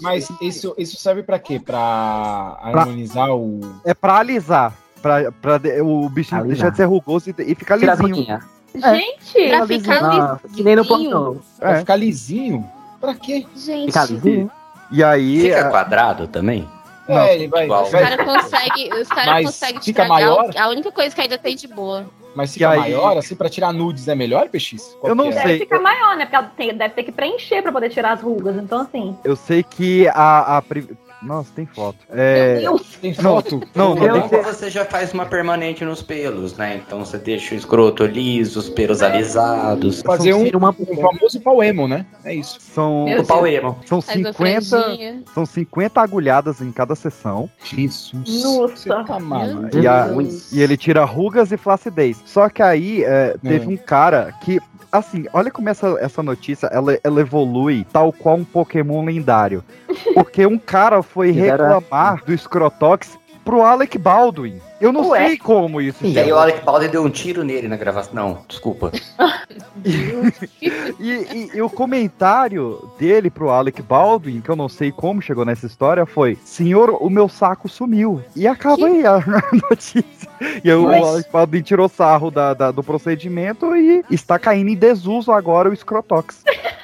Mas isso, isso serve pra quê? Pra harmonizar o. É pra alisar. Pra, pra o bichinho Alisar. deixar de ser rugoso e, e ficar Tirar lisinho. ruguinhas. Gente, Pra ficar Nossa, que nem no lisinho. pornô. Pra É. ficar lisinho? Pra quê? Gente, Ficar lisinho. E aí. Fica a- quadrado também? Não, é, ele vai. igual. os caras conseguem cara Mas conseguem fica maior? a única coisa que ainda tem de boa. Mas fica aí- maior, assim, pra tirar nudes é melhor, PX? Qual Eu não é? sei. deve ficar maior, né? Porque tem- deve ter que preencher pra poder tirar as rugas. Então, assim. Eu sei que a. a Nossa, tem foto. É, Tem Não, foto? não, não, Não, tem que você já faz uma permanente nos pelos, né? Então você deixa o escroto liso, os pelos alisados. Fazer um, uma um famoso pau emo, né? É isso. São, Meu O pau emo. são, Faz uma 50, franjinha. são 50 agulhadas em cada sessão. Jesus. Nossa. Tá. E, a- e ele tira rugas e flacidez. Só que aí é, teve É. um cara que. Assim, olha como essa, essa notícia ela, ela evolui tal qual um Pokémon lendário. Porque um cara foi reclamar do Scrotox pro Alec Baldwin. Eu não Ué? sei como isso. E aí o Alec Baldwin deu um tiro nele na gravação. Não, desculpa. E, e- e o comentário dele pro Alec Baldwin, que eu não sei como chegou nessa história, foi: Senhor, o meu saco sumiu. E acaba aí a notícia. E aí o Mas- Alec Baldwin tirou sarro da, da- do procedimento e está caindo em desuso agora o Scrotox.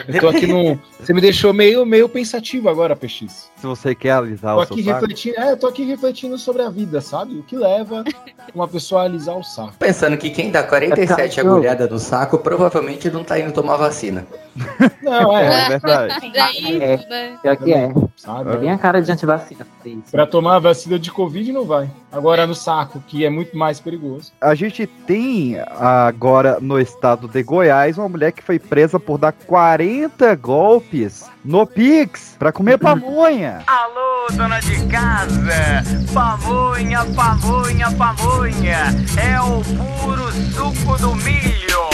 Eu tô aqui no. Você me deixou meio, meio pensativo agora, PX. Se você quer alisar Tô o aqui seu saco. refletindo, é, eu tô aqui refletindo sobre a vida, sabe? O que leva uma pessoa a alisar o saco. Pensando que quem dá 47 É cachorro. agulhadas no saco provavelmente não tá indo tomar vacina. Não, É é, verdade. Daí, É. né? Pior que é. sabe? É bem a cara de antivacina. isso. Pra tomar a vacina de Covid não vai. Agora no saco, que é muito mais perigoso. A gente tem agora no estado de Goiás uma mulher que foi presa por dar 40 golpes no Pix pra comer pamonha. Alô, dona de casa! Pamonha, pamonha, pamonha! É o puro suco do milho!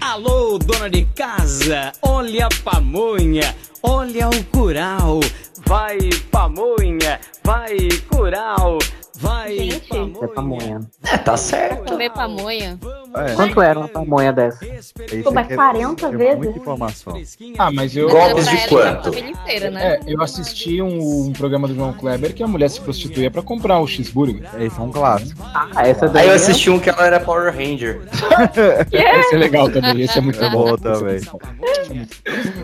Alô, dona de casa, olha a pamonha, olha o curau. Vai, pamonha, vai, curau. Vai, Gente, É pamonha. É, tá certo. Comer pamonha. É, Quanto era uma pamonha dessa? Pô, mas aqui é- 40 é vezes? Muita informação. Ah, mas eu. Golpes de quanto? inteira, né? É, eu assisti um, um programa do João Kleber que a mulher se prostituía pra comprar o cheeseburger. Esse é um clássico. Ah, essa daí. Aí eu é- assisti um que ela era Power Ranger. Esse é legal também, esse é muito É bom. bom também.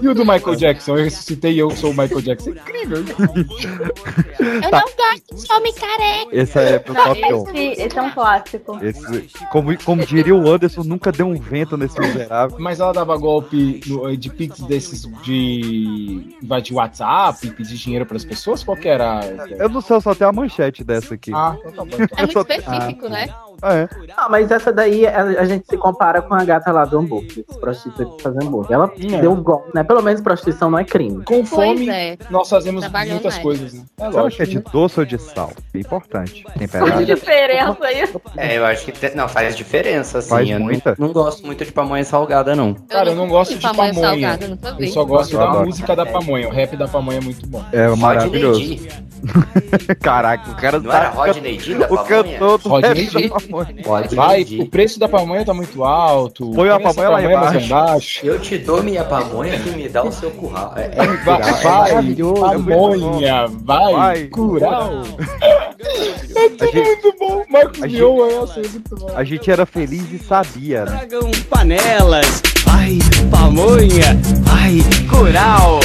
E o do Michael Jackson? Eu ressuscitei e eu sou o Michael Jackson. Incrível. Eu não gosto de homem careca. Esse é pro Não, top 1. esse, esse é um clássico. Esse, como, como diria o Anderson, nunca deu um vento nesse miserável. Mas ela dava golpe no- de pix desses de invadir WhatsApp, pedir dinheiro pras pessoas? Qual que era? Eu não sei, eu só tenho a manchete dessa aqui. Ah, então tá bom. então. É muito específico, né? É. Ah, mas essa daí a, a gente se compara com a gata lá do hambúrguer, prostituta que faz hambúrguer. Ela É. deu gol, né? Pelo menos prostituição não é crime. Com fome, é. nós fazemos Trabalhando muitas mais. coisas, né? É Você acha lógico. que é de doce ou de sal? É importante. Temperado. diferença aí. É, eu acho que te- não faz diferença, assim. Faz eu não- muita? Não, gosto muito de pamonha salgada, não. Cara, eu não gosto de pamonha pamonha. salgada. Eu só gosto Eu da adoro. música da pamonha. O rap da pamonha é muito bom. É maravilhoso. Rodney Caraca, o cara Não tá- era Rodney O pamonha? cantor do Rodney D. pamonha. Rodney Vai, D. o preço da pamonha tá muito alto. Põe a pamonha lá mais embaixo. embaixo. Eu te dou minha pamonha que me dá o seu curral. É, é Vai, curral, é vai, é muito pamonha, vai, Vai. curar. A gente, Muito bom, Marcos A gente- Mion é essa, é muito bom. a gente era feliz e sabia, né? Tragam panelas, vai pamonha, vai curau.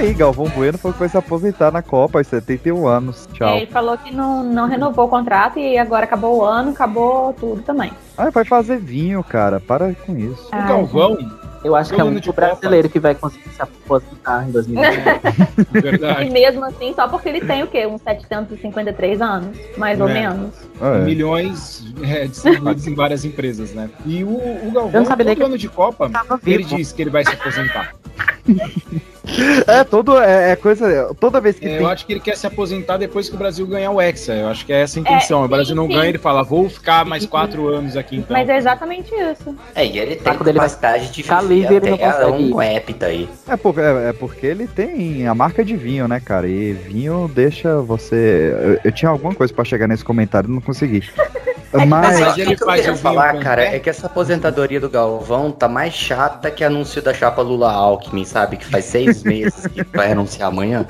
Aí, Galvão Bueno foi que foi se aposentar na Copa aos 71 anos. Tchau. Ele falou que não, não renovou o contrato e agora acabou o ano, acabou tudo também. Ah, vai fazer vinho, cara. Para com isso. O Galvão, Eu acho que é o único de Copa. brasileiro que vai conseguir se aposentar em 2020. E verdade. mesmo assim, só porque ele tem o quê? Uns 753 anos, mais ou É. menos. É. Milhões é, distribuídos em várias empresas, né? E o, o Galvão, Eu não sabia nem todo ano de Copa, ele diz que ele vai se aposentar. É, todo, é, é coisa. Toda vez que É, tem. eu acho que ele quer se aposentar depois que o Brasil ganhar o Hexa. Eu acho que é essa a intenção. É, o Brasil não sim, ganha, sim. ele fala, vou ficar mais quatro anos aqui então. Mas é exatamente isso. É, e ele tem dele vai capacidade de ficar viver ele não consegue um hepta aí. É, por- é- é porque ele tem a marca de vinho, né, cara? E vinho deixa você. Eu, eu tinha alguma coisa pra chegar nesse comentário e não consegui. Mas. Mas Mas ele o que eu faz vinho falar, cara, é que essa aposentadoria do Galvão tá mais chata que anúncio da chapa Lula Alckmin, sabe? Que faz seis meses que vai anunciar amanhã.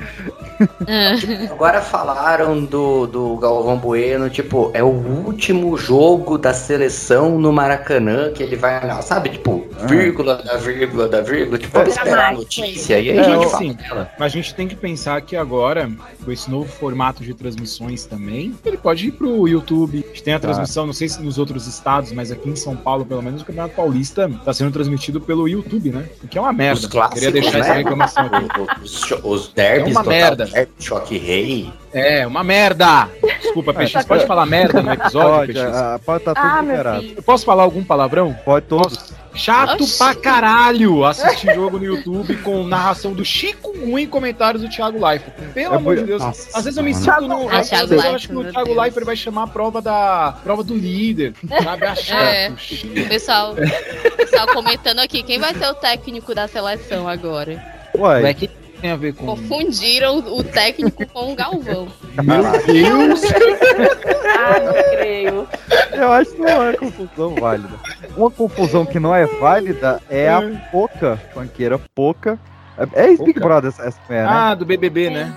Agora falaram do, do Galvão Bueno, tipo, é o último jogo da seleção no Maracanã que ele vai, não, sabe? Tipo, vírgula da vírgula da vírgula, tipo, vamos esperar a notícia e aí a É, gente eu- fala. Mas a gente tem que pensar que agora, com esse novo formato de transmissões também, ele pode ir pro YouTube. A gente tem a Tá. Não sei se nos outros estados, mas aqui em São Paulo, pelo menos, o Campeonato Paulista tá sendo transmitido pelo YouTube, né? O que é uma merda. Os clássicos, Queria deixar essa né? reclamação aqui. Os, os derbys, É uma Total merda. Derby, Choque Rei. É, uma merda! Desculpa, Peixe. Você pode falar merda no episódio, Pode, Peixe? ah, pode tá tudo Ah, liberado. Eu posso falar algum palavrão? Pode todos. Chato Oxi. pra caralho assistir jogo no YouTube com narração do Chico Ruim e comentários do Thiago Leifert. Pelo É amor de Deus. Nossa às vezes eu me sinto no. Ah, Às Thiago vezes eu acho que Leifert, o Thiago Leifert vai chamar a prova da prova do líder. Sabe? A chato. É. Chico. Pessoal, pessoal comentando aqui, quem vai ser o técnico da seleção agora? Ué, Ué, que tem a ver com. Confundiram o técnico com o Galvão. Meu Deus! Ah, não creio. eu acho que não é confusão válida. Uma confusão que não é válida é a Poca, funkeira Poca. É, é Poca? Brother essa, essa mulher, né? Ah, do BBB, né?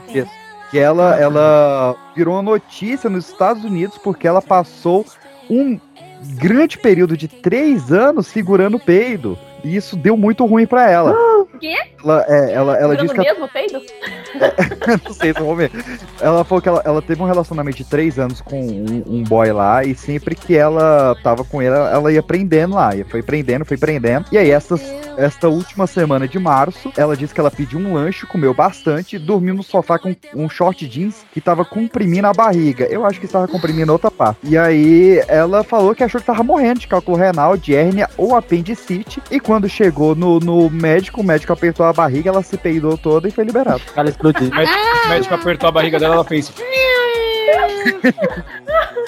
que ela, ela virou uma notícia nos Estados Unidos porque ela passou um grande período de três anos segurando o peido. E isso deu muito ruim pra ela. O quê? Ela, é, ela, ela disse que ela, mesmo peido? não sei vou ver. Ela falou que ela, ela teve um relacionamento de três anos com um, um boy lá, e sempre que ela tava com ele, ela ia prendendo lá. E foi prendendo, foi prendendo. E aí, essas, esta última semana de março, ela disse que ela pediu um lanche, comeu bastante, dormiu no sofá com um short jeans que tava comprimindo a barriga. Eu acho que estava comprimindo outra parte. E aí, ela falou que achou que tava morrendo de cálculo renal, de hérnia ou apendicite. E quando chegou no, no médico, o médico apertou a barriga, ela se peidou toda e foi liberada. Ela explodiu. O médico, o médico apertou a barriga dela, ela fez.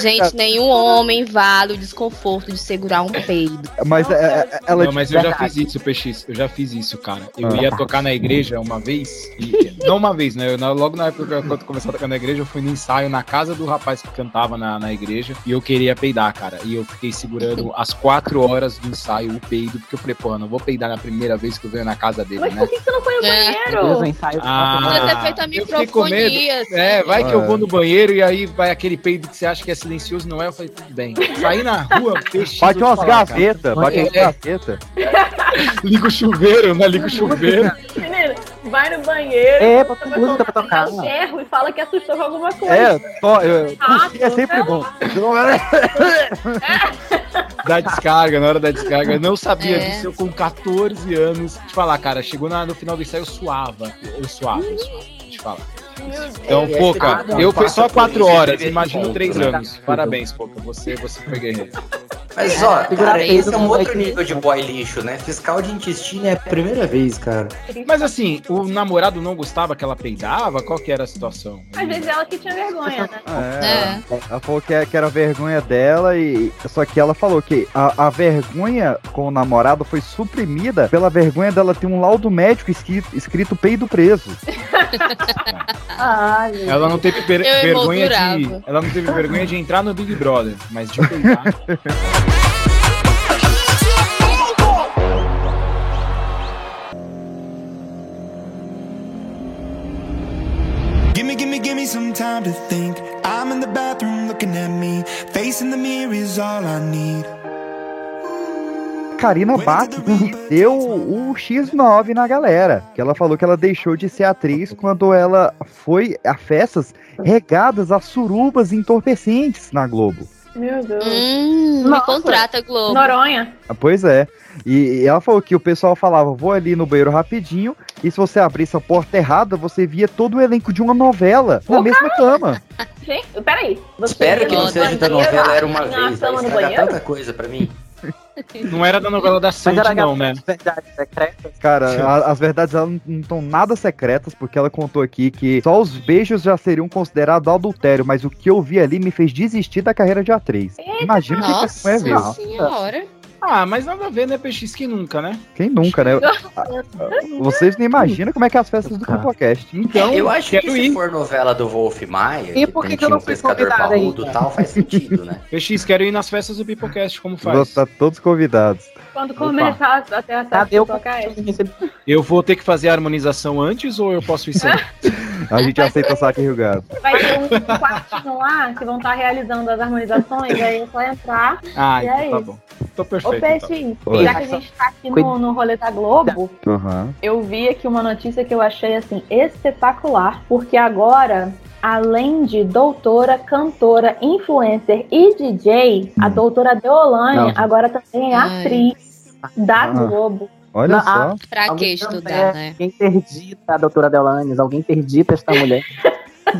Gente, nenhum homem vale o desconforto de segurar um peido. Mas é, é, ela não, mas eu já fiz isso, PX. Eu já fiz isso, cara. Eu Ah. ia tocar na igreja uma vez. E, não uma vez, né? Eu, logo na época quando eu comecei a tocar na igreja, eu fui no ensaio na casa do rapaz que cantava na, na igreja. E eu queria peidar, cara. E eu fiquei segurando as quatro horas do ensaio o peido, porque eu falei, pô, eu não vou peidar na primeira vez que eu venho na casa dele, Mas né? por que você não foi no É. Banheiro? ensaio. Ah, ter feito a microfonia, assim. É, vai que eu É. vou no banheiro e aí vai aquele peido que você acha que é silencioso, não é? Eu falei, tudo bem. Saí na rua, peixe. Bate umas gavetas, bate umas é. gavetas. Liga o chuveiro, né? Liga o chuveiro. Menina, vai no banheiro. É, bota vai música pra tocar. o ferro e fala que assustou com alguma coisa. É, to, eu, Ah, é sempre bom. da descarga, na hora da descarga. Eu não sabia É. disso. Eu com 14 anos. Te falar, cara, chegou na- no final do ensaio, eu suava. Eu suava, eu suava. Te falar. Então, É, Poca, é, é, eu fui só quatro horas, imagino três anos. Parabéns, Poca. Você, você foi guerreiro. Mas ó, cara, esse é um outro nível de boy lixo, né? Fiscal de intestino é a primeira vez, cara. Mas assim, o namorado não gostava que ela peidava? Qual que era a situação? Às vezes ela que tinha vergonha, né? É, Ela falou que, que era vergonha dela e. Só que ela falou que a, a vergonha com o namorado foi suprimida pela vergonha dela ter um laudo médico escrito, escrito peido preso. Ai, Ela não teve per- Eu vergonha de. Ela não teve vergonha de entrar no Big Brother, mas de peidar. Gimme, gimme, gimme some time to think. I'm in the bathroom looking at me. Facing the mirror is all I need. Karina Bach que deu o X9 na galera. Que ela falou que ela deixou de ser atriz quando ela foi a festas regadas a surubas entorpecentes na Globo. Meu Deus. Hum, Nossa. contrata, Globo. Noronha. Ah, Pois é. E, ela falou que o pessoal falava, vou ali no banheiro rapidinho, e se você abrisse a porta errada, você via todo o elenco de uma novela na mesma cama. Gente, peraí. Espero que não seja da novela Era Uma Vez. Tanta coisa pra mim. Não era da novela da Sandy, não, né? verdade secreta. Cara, a- as verdades não estão nada secretas, porque ela contou aqui que só os beijos já seriam considerados adultério, mas o que eu vi ali me fez desistir da carreira de atriz. Imagina o que Nossa mulher viu. senhora. Ah, mas nada a ver, né, PX? Que nunca, né? Quem nunca, né? Vocês não imaginam como é que é as festas do Pipocast. Então, eu acho que se ir. for novela do Wolf Maia, E por que que eu não um fui pescador parrudo e tal, faz sentido, né? PX, quero ir nas festas do Pipocast, como faz? Vão estar todos convidados. Quando começar a ter acesso Cadê a essa. Eu vou ter que fazer a harmonização antes ou eu posso ir sem? A gente aceita saque Rio Gado. Vai ter um quartinho lá que vão estar realizando as harmonizações, aí é só entrar. Ah, e então aí? tá bom. Tô Ô, perfeito. Peixe, então. Já que a gente tá aqui no, no rolê da Globo, Aham. eu vi aqui uma notícia que eu achei assim espetacular, porque agora, além de doutora, cantora, influencer e DJ, a doutora Deolane agora também é Ai. atriz da Ah. Globo. Olha Não, só. ah, Pra que estudar, né? Alguém interdita a doutora Delanes, alguém interdita esta mulher.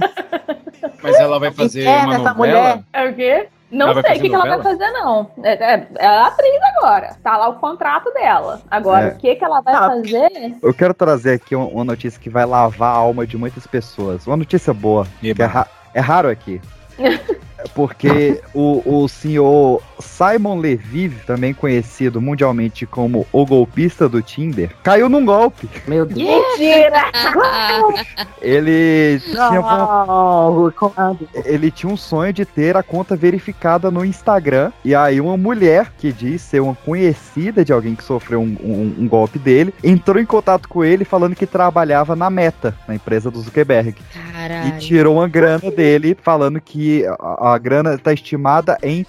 Mas ela vai fazer quer uma novela? mulher? É o quê? Não Ela sei o que, que ela vai fazer, não. É, é, é atriz agora. Tá lá o contrato dela. Agora, É. o que, que ela vai Ah, fazer? Eu quero trazer aqui uma, uma notícia que vai lavar a alma de muitas pessoas. Uma notícia boa, que é, ra- é raro aqui. É Porque o, o senhor Simon Levy, também conhecido mundialmente como o golpista do Tinder, caiu num golpe. Meu Deus. Mentira! Ele tinha, Não, como- ele tinha um sonho de ter a conta verificada no Instagram. E aí uma mulher que diz ser uma conhecida de alguém que sofreu um, um- um golpe dele, entrou em contato com ele falando que trabalhava na Meta, na empresa do Zuckerberg. E Caralho. tirou uma grana dele, falando que a, a grana está estimada em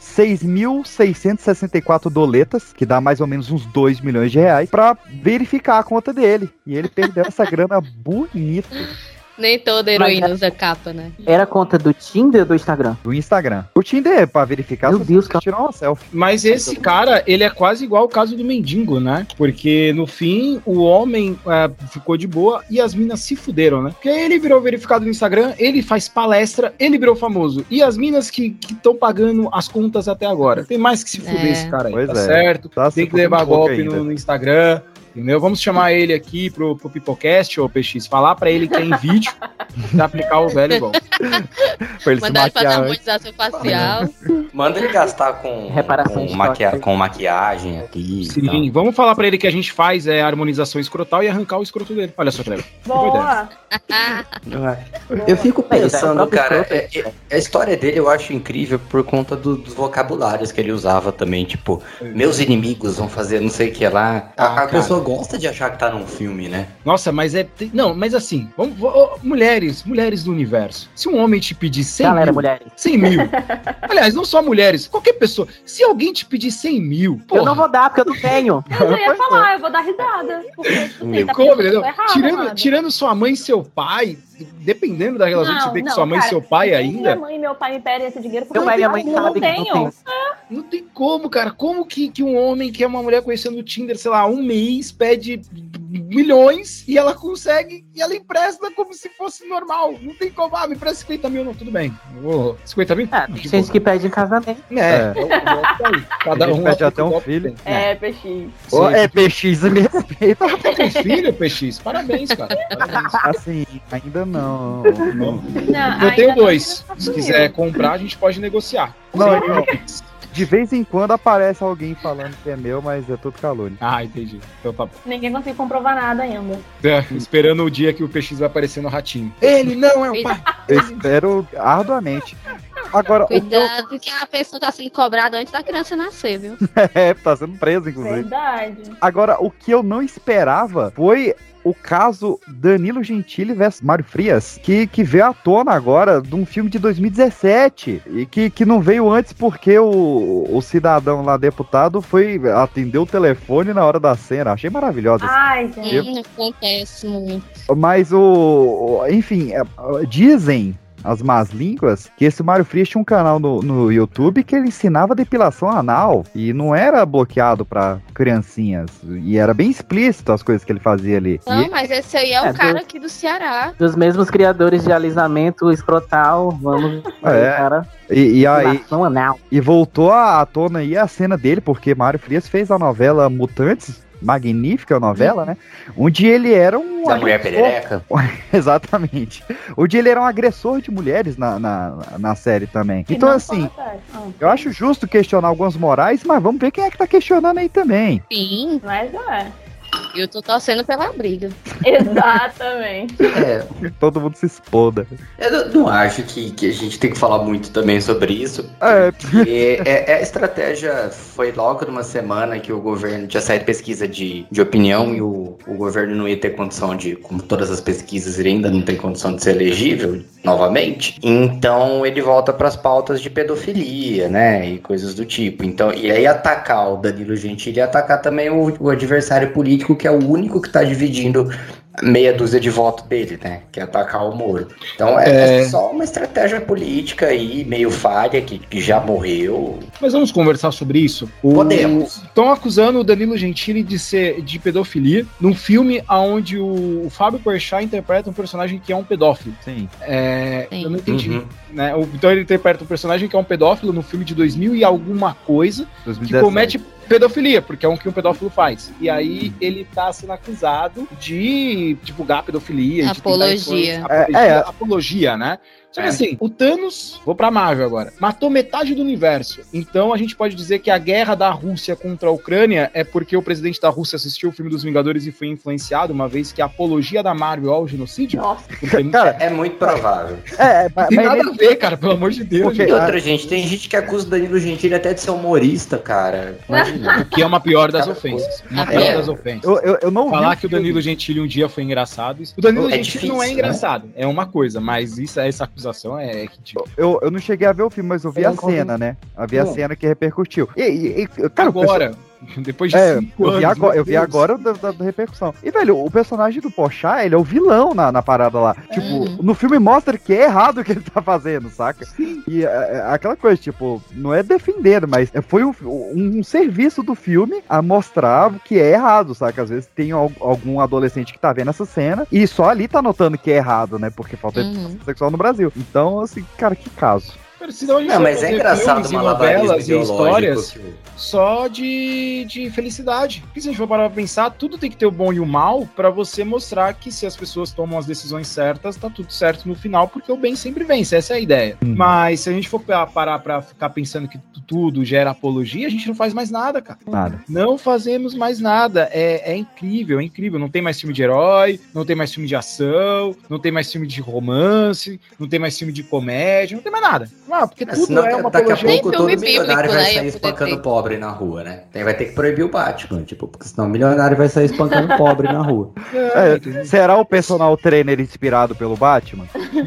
6.664 doletas, que dá mais ou menos uns 2 milhões de reais, pra verificar a conta dele. E ele perdeu essa grana bonita Nem toda heroína usa capa, né? Era conta do Tinder ou do Instagram? do Instagram. O Tinder, pra verificar, Meu você Deus, que tirar uma selfie. Mas esse cara, ele é quase igual o caso do mendigo, né? Porque no fim, o homem é, ficou de boa e as minas se fuderam, né? Porque ele virou verificado no Instagram, ele faz palestra, ele virou famoso. E as minas que estão pagando as contas até agora. Tem mais que se fuder É. esse cara aí, Pois tá é. certo? Tá Tem se que levar golpe no, no Instagram. Entendeu? Vamos chamar ele aqui pro, pro Pipocast ou PX, falar pra ele que é em vídeo pra aplicar o velho se Mandar ele fazer harmonização facial. Manda ele gastar com, Reparação com, maquia- com maquiagem aqui. Sim, vamos falar pra ele que a gente faz é harmonização escrotal e arrancar o escroto dele. Olha só. Boa ideia. Boa! Eu fico é pensando, cara, é- é- a história dele eu acho incrível por conta do- dos vocabulários que ele usava também. Tipo, meus inimigos vão fazer não sei o que lá. A, Ah, a cara. pessoa gosta de achar que tá num filme, né? Nossa, mas é. Não, mas assim, vamos, ó, mulheres, mulheres do universo. Se um homem te pedir 100 Galera, mil. mulheres. 100 mil. Aliás, não só mulheres, qualquer pessoa. Se alguém te pedir 100 mil, Eu porra, não vou dar, porque eu não tenho. Eu já ia falar, eu vou dar risada. Porque, assim, tá Como, errado, tirando, mano. tirando sua mãe e seu pai, dependendo da relação que você Não, tem com não, sua mãe e cara, seu pai ainda. Minha mãe e meu pai me pedem esse dinheiro porque Meu pai e minha mãe eu não sabem que não tenho. tem. Não tem como, cara. Como que, que um homem que é uma mulher conhecendo no Tinder, sei lá, um mês, pede milhões e ela consegue e ela empresta como se fosse normal. Não tem como. Ah, me empresta 50 mil, não, tudo bem. Eu vou- 50 mil? É, tem gente que pede em casamento. É, É. eu- eu- eu- cada um pede até um filho. É, PX. Ô, é PX, me respeita. Tem filho, PX? Parabéns, cara. Parabéns. Assim, ainda não. Não. Não, Eu tenho dois. não Se quiser comprar, a gente pode negociar. Não, não. De vez em quando aparece alguém falando que é meu, mas é tudo calúnia. Ah, entendi. Então tá bom. Ninguém conseguiu comprovar nada ainda. É, esperando o dia que o PX vai aparecer no ratinho. Ele não é o pai. Eu espero arduamente. Agora. Cuidado que a pessoa tá sendo cobrada antes da criança nascer, viu? é, tá sendo preso, inclusive. Verdade. Agora, o que eu não esperava foi o caso Danilo Gentili versus Mário Frias, que, que veio à tona agora de um filme de 2017 e que, que não veio antes porque o, o cidadão lá, deputado, foi atender o telefone na hora da cena. Achei maravilhosa. Ai, gente. Eu- acontece muito. Mas o. o- Enfim, é, dizem as más línguas que esse Mário Frias tinha um canal no, no YouTube que ele ensinava depilação anal e não era bloqueado pra criancinhas. E era bem explícito as coisas que ele fazia ali. Não, E- mas esse aí é o É, cara do- aqui do Ceará. Dos mesmos criadores de alisamento escrotal, vamos. É. cara. E, e aí. Anal. E voltou à à tona aí a cena dele, porque Mário Frias fez a novela Mutantes. Magnífica novela, né? Onde ele era um. Da mulher agressor- perereca? Exatamente. Onde ele era um agressor de mulheres na, na, na série também. Que Então, assim. Ah, eu acho justo questionar algumas morais, mas vamos ver quem é que tá questionando aí também. Sim, Mas é. Eu tô torcendo pela briga. Exatamente. É, Todo mundo se exploda. eu não- acho que, que a gente tem que falar muito também sobre isso. É, E é, é a estratégia foi logo numa semana que o governo tinha saído pesquisa de, de opinião e o, o governo não ia ter condição de, como todas as pesquisas, ele ainda não tem condição de ser elegível novamente. Então ele volta para as pautas de pedofilia, né? E coisas do tipo. Então, e aí atacar o Danilo Gentili e atacar também o, o adversário político, que é o único que tá dividindo meia dúzia de voto dele, né? Que é atacar o Moro. Então é, É. só uma estratégia política aí, meio falha, que, que já morreu. Mas vamos conversar sobre isso? Podemos. Estão acusando o Danilo Gentili de ser de pedofilia num filme onde o, o Fábio Porchat interpreta um personagem que é um pedófilo. Sim. É, Sim. eu não entendi. Uhum. Né? O- Então ele interpreta um personagem que é um pedófilo no filme de 2000 e alguma coisa que 2017. comete pedofilia, porque é um que um pedófilo faz. E aí ele tá sendo acusado de divulgar pedofilia. de tentar Apologia. apologia, É, é. apologia, né? Só que É. assim, o Thanos, vou pra Marvel agora, matou metade do universo. Então a gente pode dizer que a guerra da Rússia contra a Ucrânia é porque o presidente da Rússia assistiu o filme dos Vingadores e foi influenciado, uma vez que a apologia da Marvel ao genocídio. Nossa. Porque não Cara, É muito provável. é, é, mas, tem mas nada ele- a ver, cara, pelo amor de Deus. Porque- gente. outra, gente, tem gente que acusa o Danilo Gentili até de ser humorista, cara. Imagina. O que é uma pior das Cara, ofensas. Uma é. pior das ofensas. eu, eu, eu não Falar que o. Danilo Gentili um dia foi engraçado. isso- O Danilo É Gentili difícil, não é né? engraçado, é uma coisa, mas isso, essa acusação é ridícula. Eu, eu não cheguei a ver o filme, mas eu vi Eu a cena, né? Eu vi a cena que repercutiu. E, e- e, cara, o pessoal- Agora, depois de É, cinco eu anos. vi agora, meu eu vi agora da, da- da repercussão. E, velho, o personagem do Porchat, ele é o vilão na, na parada lá. Tipo, Uhum. no filme mostra que é errado o que ele tá fazendo, saca? E é, é, aquela coisa, tipo, não é defender, mas é- foi um, um- um serviço do filme a mostrar que é errado, saca? Às vezes tem al- algum adolescente que tá vendo essa cena e só ali tá notando que é errado, né? Porque falta Uhum. educação sexual no Brasil. Então, assim, cara, que caso. Cara, senão a gente Não, mas é engraçado filmes e novelas e histórias que- só de, de felicidade. Porque se a gente for parar pra pensar, tudo tem que ter o bom e o mal pra você mostrar que se as pessoas tomam as decisões certas, tá tudo certo no final, porque o bem sempre vence. Essa é a ideia. Mas se a gente for pa- parar pra ficar pensando que tu- tudo gera apologia, a gente não faz mais nada, cara. Nada. Não fazemos mais nada. É, é incrível, é incrível. Não tem mais filme de herói, não tem mais filme de ação, não tem mais filme de romance, não tem mais filme de comédia, não tem mais nada. Ah, porque É, senão daqui a apologia- pouco todo milionário bíblico, vai né? sair espancando ter. pobre na rua, né? Tem- vai ter que proibir o Batman, tipo, porque senão o milionário vai sair espancando pobre na rua. É, será o personal trainer inspirado pelo Batman?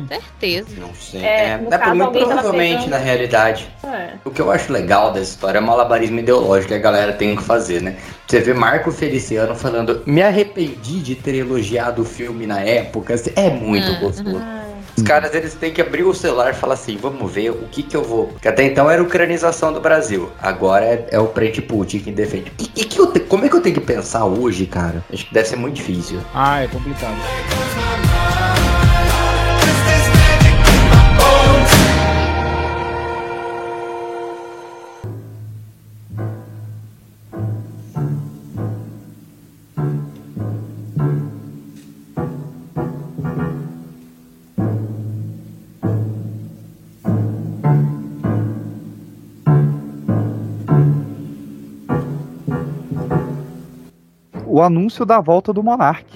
Certeza. Não sei. É, É, é, caso, muito tava provavelmente, pegando- na realidade. É. O que eu acho legal dessa história é o malabarismo ideológico que a galera tem que fazer, né? Você vê Marco Feliciano falando, me arrependi de ter elogiado o filme na época, é muito Uhum. gostoso. Os caras, eles têm que abrir o celular e falar assim, vamos ver o que que eu vou... Porque até então era ucranização do Brasil, agora é, é o Prete Putin que defende. Que- que que te- como é que eu tenho que pensar hoje, cara? Acho que deve ser muito difícil. Ah, é complicado. O anúncio da volta do Monark.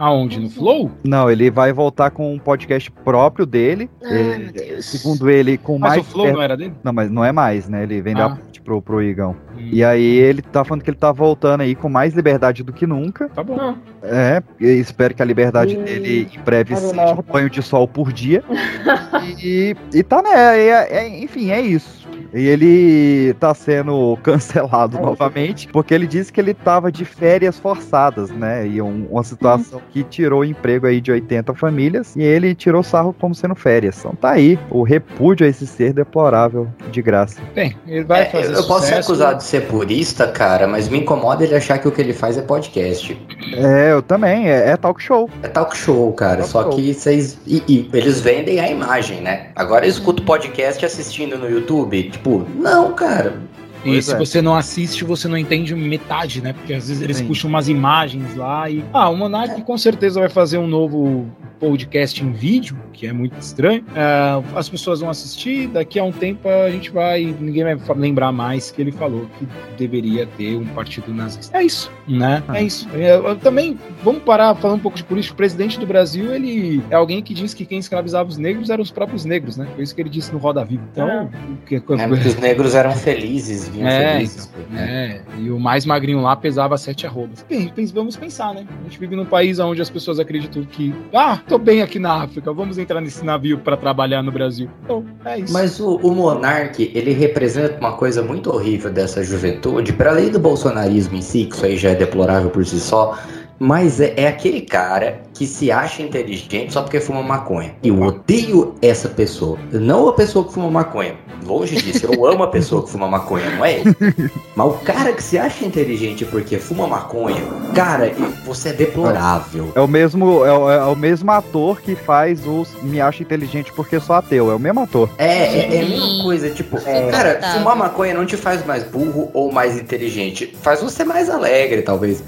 Aonde? No Flow? Não, ele vai voltar com um podcast próprio dele. É, meu Deus. segundo ele, com Mas mais. o Flow não era dele? Não, mas não é mais, né? Ele vendeu Ah. a parte pro, pro Igão. E aí ele tá falando que ele tá voltando aí com mais liberdade do que nunca. Tá bom. É, espero que a liberdade Hum, dele em breve seja um banho de sol por dia. e, e tá, né? é- é- enfim, é isso. E ele tá sendo cancelado novamente, porque ele disse que ele tava de férias forçadas, né? E um- uma situação que tirou o emprego aí de 80 famílias, e ele tirou sarro como sendo férias. Então tá aí, o repúdio a esse ser deplorável de graça. Bem, ele vai É, fazer eu posso ser sucesso. acusado de ser purista, cara, mas me incomoda ele achar que o que ele faz é podcast. É, eu também, é, é talk show. É talk show, cara. Talk só show. que vocês. E, e eles vendem a imagem, né? Agora eu escuto podcast assistindo no YouTube. Tipo, não, cara. E Pois se é. você não assiste, você não entende metade, né? Porque às vezes eles Sim. puxam umas imagens lá e. Ah, o Monark com certeza vai fazer um novo podcast em vídeo, que é muito estranho. Ah, as pessoas vão assistir, daqui a um tempo a gente vai. Ninguém vai lembrar mais que ele falou que deveria ter um partido nazista. É isso, né? Ah. É isso. É, eu também, vamos parar falando um pouco de política. O presidente do Brasil, ele é alguém que diz que quem escravizava os negros eram os próprios negros, né? Foi isso que ele disse no Roda Viva. Então, o que É, porque os negros eram felizes, É, felizes. é, e o mais magrinho lá pesava sete arrobas. Bem, vamos pensar, né? A gente vive num país onde as pessoas acreditam que, ah, tô bem aqui na África, vamos entrar nesse navio pra trabalhar no Brasil. Então, é isso. Mas o, o Monark, ele representa uma coisa muito horrível dessa juventude, para além do bolsonarismo em si, que isso aí já é deplorável por si só, mas é, é aquele cara que se acha inteligente só porque fuma maconha. E eu odeio essa pessoa. Não a pessoa que fuma maconha. Longe disso, eu amo a pessoa que fuma maconha, não é ele. Mas o cara que se acha inteligente porque fuma maconha, cara, você é deplorável. É o mesmo, é, o- é o mesmo ator que faz o Me Acha Inteligente Porque Sou Ateu. É o mesmo ator. É, é, é a mesma coisa, tipo, cara, Tá. fumar maconha não te faz mais burro ou mais inteligente, faz você mais alegre, talvez.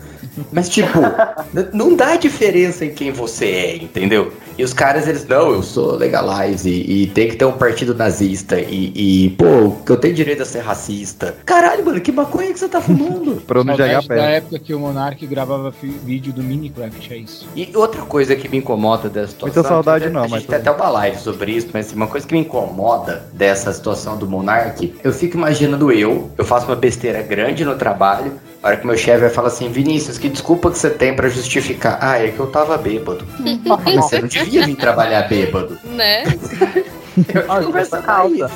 Mas, tipo, não dá diferença em quem você é, entendeu? E os caras, eles, não, eu sou legalize e, e tem que ter um partido nazista e, e, pô, que eu tenho direito a ser racista. Caralho, mano, que maconha que você tá fumando? Pra eu não Saudade jogar da época que o Monark gravava vídeo do Minecraft, é isso. E outra coisa que me incomoda dessa situação. Muita saudade a não, gente mas tem até uma live sobre isso, mas assim, uma coisa que me incomoda dessa situação do Monark, eu fico imaginando eu, eu faço uma besteira grande no trabalho, a hora que meu chefe vai falar assim, Vinícius, que desculpa que você tem pra justificar? Ah, é que eu tava bêbado. você não devia vir trabalhar bêbado. Né? Conversa com isso.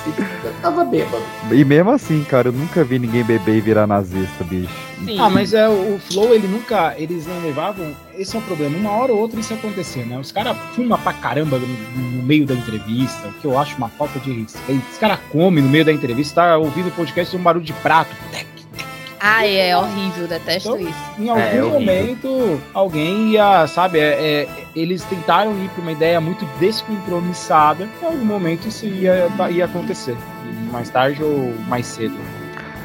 Eu tava bêbado. E mesmo assim, cara, eu nunca vi ninguém beber e virar nazista, bicho. Sim. Ah, mas é o Flow, ele nunca. Eles não levavam. Esse é o problema. Uma hora ou outra isso ia acontecer, né? Os caras fumam pra caramba no, no meio da entrevista, o que eu acho uma falta de respeito. Os caras comem no meio da entrevista, tá ouvindo o podcast e um barulho de prato. Ai, é horrível, detesto Então, isso. Em algum É, é momento, alguém ia, sabe, é, é, eles tentaram ir pra uma ideia muito descompromissada. Em algum momento isso ia, ia acontecer. Mais tarde ou mais cedo.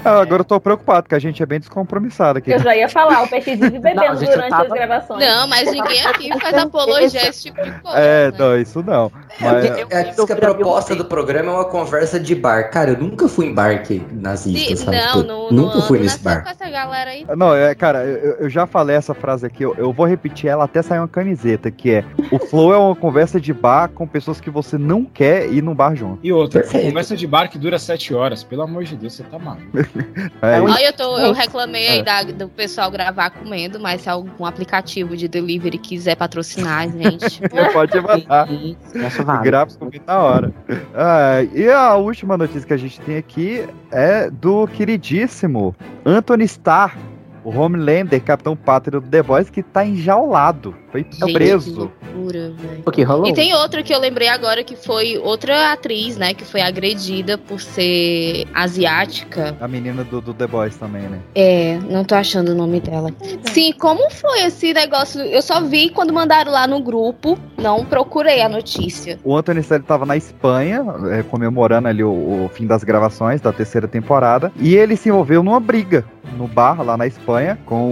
Ah, agora eu tô preocupado, que a gente é bem descompromissado aqui. Eu já ia falar, o Peixe vive bebendo eu durante tava- as gravações. Não, mas ninguém aqui faz apologia esse tipo de coisa. É, não, isso não. Mas, É, diz que a proposta do programa é uma conversa de bar. Cara, eu nunca fui em bar que nazista, sabe? não, Tipo, não, nunca não fui ando nesse bar. com essa galera aí. Não, é, cara, eu, eu já falei essa frase aqui, eu, eu vou repetir ela até sair uma camiseta, que é o flow é uma conversa de bar com pessoas que você não quer ir num bar junto. E outra, conversa de bar que dura sete horas. Pelo amor de Deus, você tá maluco. É, Olha, eu, tô, eu reclamei aí É. da- do pessoal gravar comendo, mas se algum aplicativo de delivery quiser patrocinar, gente. Pode mandar. Grava comigo na hora. Ah, e a última notícia que a gente tem aqui é do queridíssimo Anthony Starr, o Homelander, Capitão Pátria do The Boys, que tá enjaulado. Foi Gente, que preso. loucura, velho. O que rolou? E tem outra que eu lembrei agora que foi outra atriz, né? Que foi agredida por ser asiática. A menina do, do The Boys também, né? É, não tô achando o nome dela. Sim, como foi esse negócio? Eu só vi quando mandaram lá no grupo, não procurei a notícia. O Anthony Starr estava na Espanha, é, comemorando ali o, o fim das gravações da terceira temporada, e ele se envolveu numa briga no bar lá na Espanha com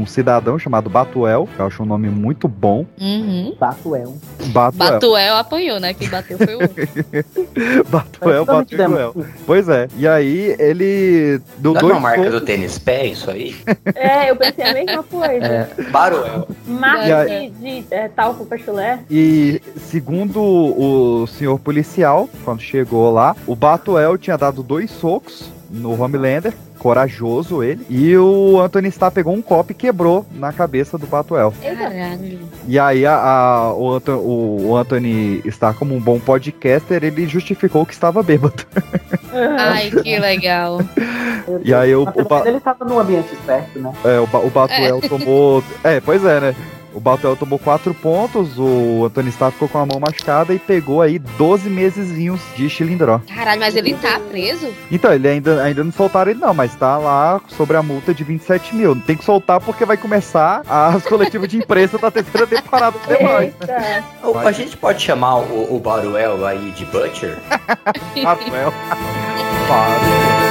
um cidadão chamado Batuel, que eu acho um nome muito bom. Uhum. Batuel. Batuel. Batuel apanhou, né? Quem bateu foi o outro. Batuel, Batuel. Pois é. E aí ele deu Não é uma marca socos- do tênis pé, isso aí? É, eu pensei a mesma coisa. É, Baruel. Marca aí- de, de é, talco pra chulé. E segundo o senhor policial, quando chegou lá, o Batuel tinha dado dois socos no Homelander, corajoso ele, e o Anthony Starr pegou um copo e quebrou na cabeça do Batuel. Caralho. E aí a, a- o, Anto- o- o Anthony Starr, como um bom podcaster, ele justificou que estava bêbado. Ai, que legal. E aí o, Mas o, Ba- menos ele tava no ambiente certo, né? é, o, Ba- o Batuel É. tomou... É, pois é, né? O Batuel tomou quatro pontos, o Anthony Starr ficou com a mão machucada e pegou aí 12 mesezinhos de chilindró. Caralho, mas ele tá preso? Então, ele ainda, ainda não soltaram ele não, mas tá lá sobre a multa de 27 mil. Tem que soltar porque vai começar as coletivas de imprensa da terceira temporada do né? Ô, A gente pode chamar o, o Baruel aí de Butcher? Batuel.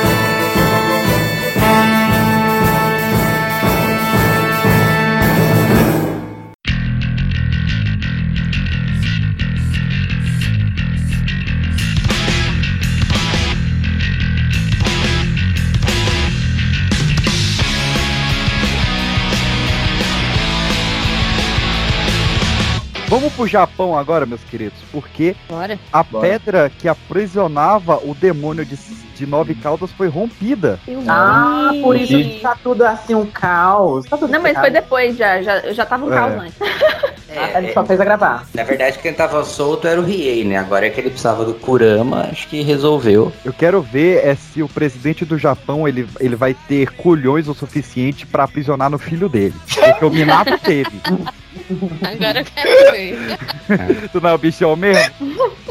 Vamos pro Japão agora, meus queridos, porque Bora. a Bora. pedra que aprisionava o demônio de, de nove caudas foi rompida. Ah, por isso que tá tudo assim um caos. Tá tudo Não, mas ferrado. foi depois já. Já, eu já tava um É. caos antes. Ah, ele só fez a gravar. Na verdade, quem tava solto era o Riei, né? Agora é que ele precisava do Kurama, acho que resolveu. Eu quero ver é se o presidente do Japão ele, ele vai ter culhões o suficiente pra aprisionar no filho dele. Porque o Minato teve. Agora eu quero ver. tu não é o bichão mesmo?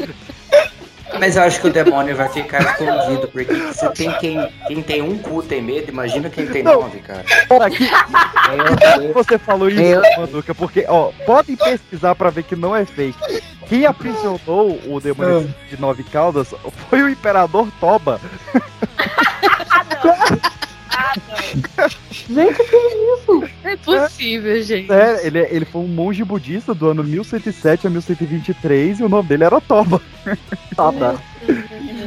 Mas eu acho que o demônio vai ficar escondido, porque você tem quem, quem tem um cu tem medo, imagina quem tem Não. nove, cara. Cara, que... que você falou isso, Eu- Manduca? Porque, ó, podem pesquisar pra ver que não é fake. Quem aprisionou o demônio de nove caudas foi o imperador Toba. Gente, que isso? É possível, gente. É, ele, ele foi um monge budista do ano 1107 a 1123 e o nome dele era Toba. Toba.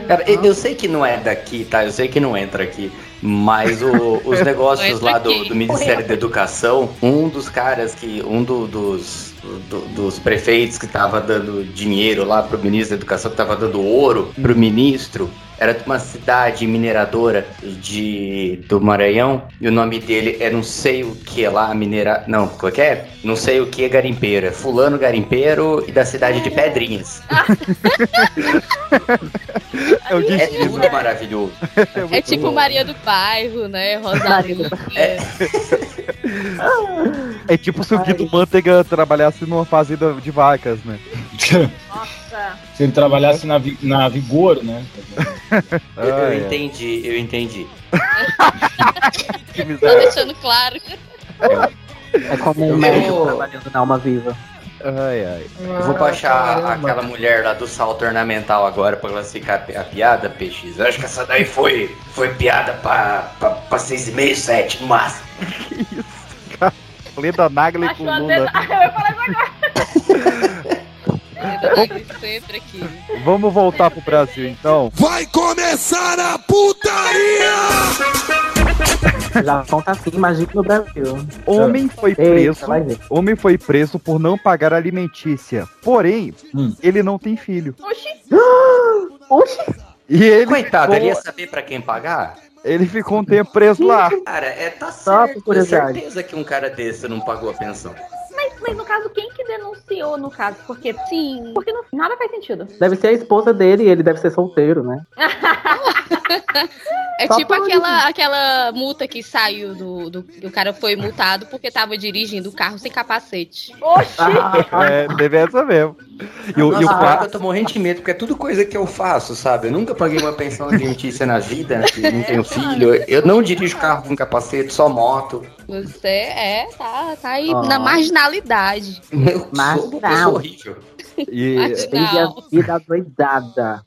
Cara, eu, sei que não é daqui, tá? Eu sei que não entra aqui. Mas o- os negócios lá do, do Ministério da Educação, um dos caras que. Um do- dos, do- dos prefeitos que tava dando dinheiro lá pro ministro da Educação, que tava dando ouro pro ministro, era de uma cidade mineradora de, do Maranhão, e o nome dele é não sei o que lá, minera... Não, qual que é? Não sei o que garimpeiro. É fulano garimpeiro e da cidade de Pedrinhas. É É tudo maravilhoso. É tipo Maria do Bairro, né? Rosário. É tipo se o Guido Manteiga trabalhasse numa fazenda de vacas, né? Nossa. Se ele trabalhasse na, Vi- na Vigor, né? Eu, eu Ah, é. entendi, eu entendi. Tô deixando claro. É como um Eu médico trabalhando na alma viva. Ai, ai. Eu vou baixar aquela mulher lá do salto ornamental agora pra classificar a piada, PX. Eu acho que essa daí foi, foi piada pra, pra, pra 6,5, 7 no máximo. Lenda Nagli com Achou a Lula. teta- Eu ia falar isso agora. Sempre aqui. Vamos voltar pro Brasil então. Vai começar a putaria! Já conta assim, imagina no Brasil. Homem foi Eita, preso. ver. Homem foi preso por não pagar alimentícia. Porém, ele não tem filho. Oxi. Oxi. E ele Coitado, ficou, ele ia saber pra quem pagar? ele ficou um tempo preso lá. Cara, é, tá Só por certo. É curiosidade. certeza que um cara desse não pagou a pensão. Mas, mas no caso, quem que denunciou no caso? Porque sim. Porque não, nada faz sentido. Deve ser a esposa dele e ele deve ser solteiro, né? É Só tipo aquela, aquela multa que saiu do, do. O cara foi multado porque tava dirigindo o carro sem capacete. Oxi! É, teve essa mesmo. E o, e o Nossa, pa- agora eu tô morrendo de medo, porque é tudo coisa que eu faço, sabe? Eu nunca paguei uma pensão alimentícia na vida, não tenho filho. Eu não dirijo carro com capacete, só moto. Você é, tá, tá aí Ó. na marginalidade. Eu Mas sou uma pessoa não. horrível. e- a vida doidada.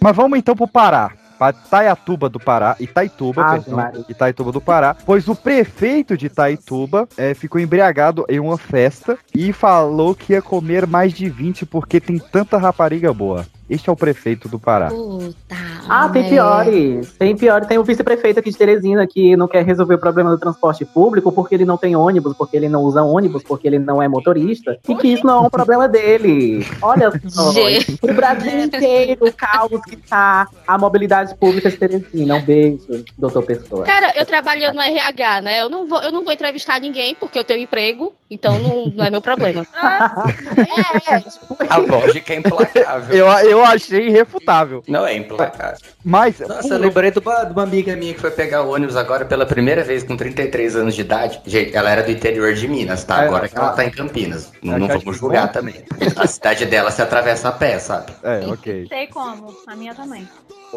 Mas vamos então pro Pará. Pra Itaiatuba do Pará, Itaituba, Ave perdão, Maria. Itaituba do Pará, pois o prefeito de Itaituba eh, ficou embriagado em uma festa e falou que ia comer mais de 20 porque tem tanta rapariga boa. Este é o prefeito do Pará. Puta. Ah, tem piores. Tem piores. Tem o vice-prefeito aqui de Teresina que não quer resolver o problema do transporte público porque ele não tem ônibus, porque ele não usa ônibus, porque ele não é motorista. E que isso não é um problema dele. Olha só. Gente. O Brasil inteiro, o caos que tá a mobilidade pública de Teresina. Um beijo, doutor Pessoa. Cara, eu trabalho no RH, né? Eu não vou, eu não vou entrevistar ninguém porque eu tenho emprego, então não, não é meu problema. é, tipo, A lógica é implacável. Eu, eu achei irrefutável. Não é implacável. Mas, Nossa, eu lembrei de uma, de uma amiga minha que foi pegar o ônibus agora pela primeira vez com 33 anos de idade. Gente, ela era do interior de Minas, tá? É, Agora que ela ah. tá em Campinas. Não, É não vamos julgar bom. também. A cidade dela se atravessa a pé, sabe? é, ok. Sei como. A minha também.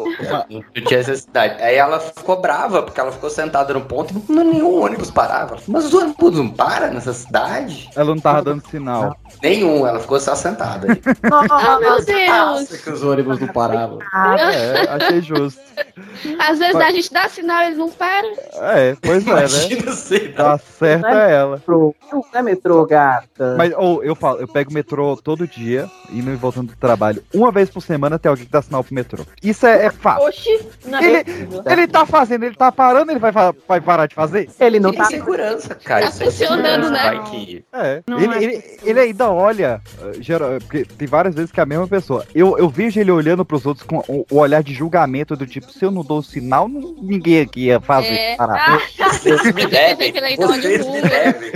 Não tinha necessidade. Aí ela ficou brava, porque ela ficou sentada no ponto e não, nenhum ônibus parava. Mas os ônibus não param nessa cidade? Ela não tava dando sinal. Nenhum, ela ficou só sentada. aí. ah, meu Deus. Nossa, que os ônibus não paravam. É, achei justo. Às vezes a gente dá sinal e eles não param. É, pois é, né? Imagina se Tá certa é ela. Metrô. Não é metrô, gata. Mas ou eu falo, eu pego o metrô todo dia, indo e voltando do trabalho. Uma vez por semana tem alguém que dá sinal pro metrô. Isso é, é fato. Oxi! Não é Ele, tá fazendo, ele tá parando, ele vai, vai parar de fazer? Ele não Tem tá. segurança, cara. Tá é funcionando, né? Vai que... É. Ele, é ele, ele ainda olha, eh, geral, porque tem várias vezes que é a mesma pessoa. Eu, eu vejo ele olhando pros outros com o, o olhar de julgamento do tipo, se eu não dou o sinal, ninguém aqui ia fazer. É. parar. Vocês me devem. que ele de Vocês me devem.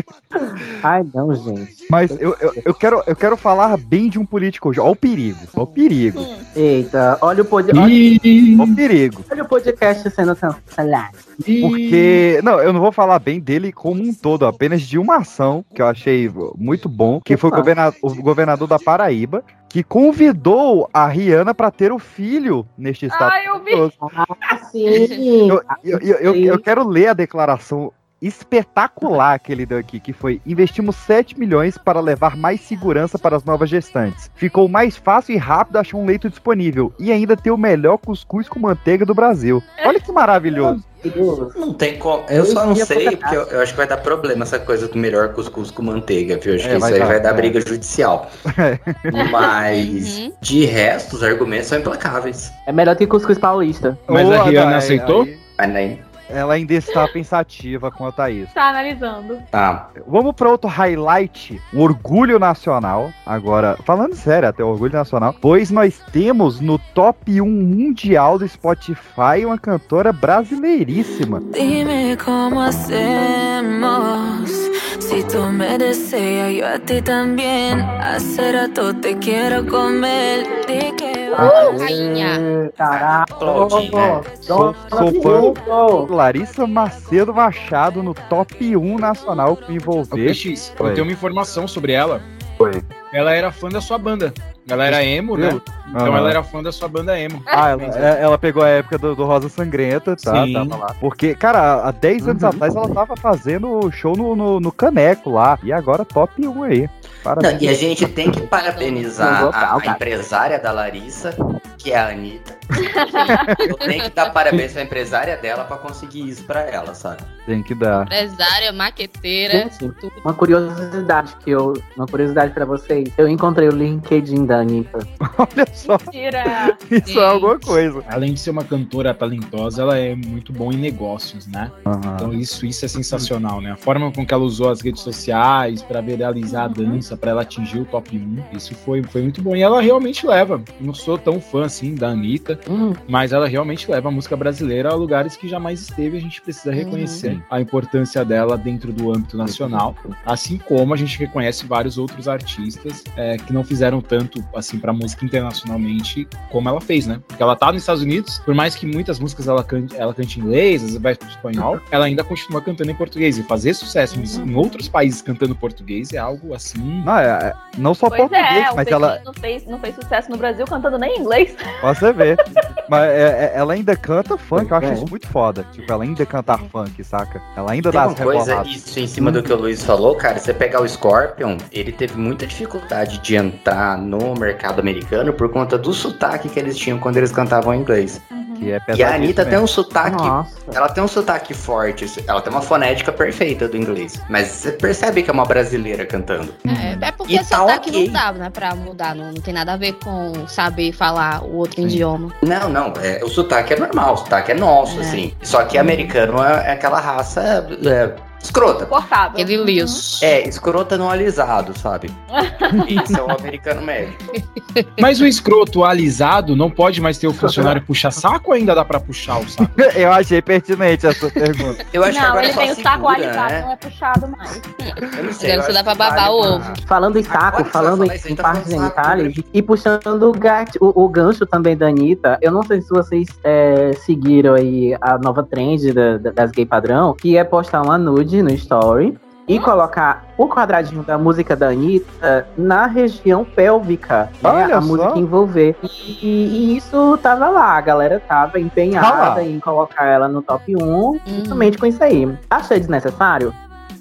Ai, não, gente. Mas eu, eu, eu quero, eu quero falar bem de um político hoje. Olha o perigo. Olha o perigo. Eita, olha o, pod... olha, Olha o perigo. olha o podcast sendo cancelado. Porque. Não, eu não vou falar bem dele como um todo, apenas de uma ação que eu achei muito bom, que foi o, Opa. governa- o governador da Paraíba, que convidou a Rihanna pra ter o filho neste estado. Ai, eu vi. Ah, sim. Eu, eu, eu, eu- eu quero ler a declaração espetacular que ele deu aqui, que foi investimos 7 milhões para levar mais segurança para as novas gestantes. Ficou mais fácil e rápido achar um leito disponível e ainda ter o melhor cuscuz com manteiga do Brasil. Olha que maravilhoso. Não tem como. Eu só não sei, colocar. porque eu, eu acho que vai dar problema essa coisa do melhor cuscuz com manteiga, viu? Acho É, que isso aí dar, vai dar é. briga judicial. Mas, Uhum. de resto, os argumentos são implacáveis. É melhor que cuscuz paulista. Mas Ô, a Rihanna aceitou? aí nem. Ela ainda está pensativa quanto a isso. Tá analisando. Tá. Vamos para outro highlight, o orgulho nacional. Agora, falando sério, até o orgulho nacional, pois nós temos no top 1 mundial do Spotify uma cantora brasileiríssima. Dime cómo hacemos. Si tú me deseas, yo a ti también. Hace rato te quiero comer. Di que Uh, rainha. Caraca. Fã. Fã. Larissa Macedo Machado no top 1 nacional com Ô, envolver. PX, Oi. eu tenho uma informação sobre ela. Oi. ela era fã da sua banda. Ela era emo, né? Então ela era fã da sua banda emo. Ah, ela, é- ela pegou a época do, do Rosa Sangrenta, tá? Sim. Tava lá. Porque, cara, há 10 anos atrás ela tava fazendo show no, no, no Caneco lá. E agora top 1 aí. Não, Parabéns. e a gente tem que parabenizar Não, a, a empresária da Larissa, que é a Anitta. Eu tenho que dar parabéns pra empresária dela pra conseguir isso pra ela, sabe? Tem que dar. Empresária, maqueteira. Gente, uma curiosidade que eu. Uma curiosidade pra vocês. Eu encontrei o LinkedIn da Anitta. Olha só. Mentira! Isso é alguma coisa. Além de ser uma cantora talentosa, ela é muito bom em negócios, né? Então isso, isso é sensacional, né? A forma com que ela usou as redes sociais pra viralizar a dança, pra ela atingir o top 1, isso foi, foi muito bom. E ela realmente leva. Não sou tão fã assim da Anitta, mas ela realmente leva a música brasileira a lugares que jamais esteve. A gente precisa reconhecer a importância dela dentro do âmbito nacional, assim como a gente reconhece vários outros artistas é, que não fizeram tanto assim para música internacionalmente como ela fez, né? Porque ela tá nos Estados Unidos, por mais que muitas músicas ela cante, ela cante em inglês, às vezes vai pro espanhol, ela ainda continua cantando em português e fazer sucesso em, em outros países cantando português é algo assim. Não, é, é- não só Pois português, é, mas ela. não, fez, não fez sucesso no Brasil cantando nem em inglês. Você ver. Mas é- é- ela ainda canta funk, eu acho É. isso muito foda. Tipo, ela ainda canta funk, saca? Ela ainda Tem dá uma as coisa, isso em cima do que o Luiz falou, cara, você pegar o Scorpion, ele teve muita dificuldade de entrar no mercado americano por conta do sotaque que eles tinham quando eles cantavam em inglês. Que é E a Anitta tem mesmo. um sotaque. Ela tem um sotaque forte, ela tem uma fonética perfeita do inglês. Mas você percebe que é uma brasileira cantando. É, é porque E tá sotaque ok. não dá, né, pra mudar. Não, não tem nada a ver com saber falar o outro idioma. Não, não, é, o sotaque é normal, o sotaque é nosso, É. assim. Só que americano é, é aquela raça é, escrota. Cortável. Aquele liso. É, escrota no alisado, sabe? Isso é o americano médio. Mas o escroto alisado não pode mais ter o funcionário puxa-saco ou ainda dá pra puxar o saco? Eu achei pertinente essa pergunta. Eu acho que não, agora ele tem o saco segura, alisado, né? não é puxado mais. Eu não sei, Agora você dá pra que babar vale o pra- ovo. Falando em saco, Agora que falando em, em tá partes saco, genitais e puxando o, gat- o- o gancho também da Anitta, eu não sei se vocês é, seguiram aí a nova trend da- da- das gay padrão, que é postar uma nude no story e colocar o quadradinho da música da Anitta na região pélvica, né, Olha a só. música envolver. E, e isso tava lá, a galera tava Tá empenhada em colocar ela no top 1, justamente com isso aí. Achei desnecessário?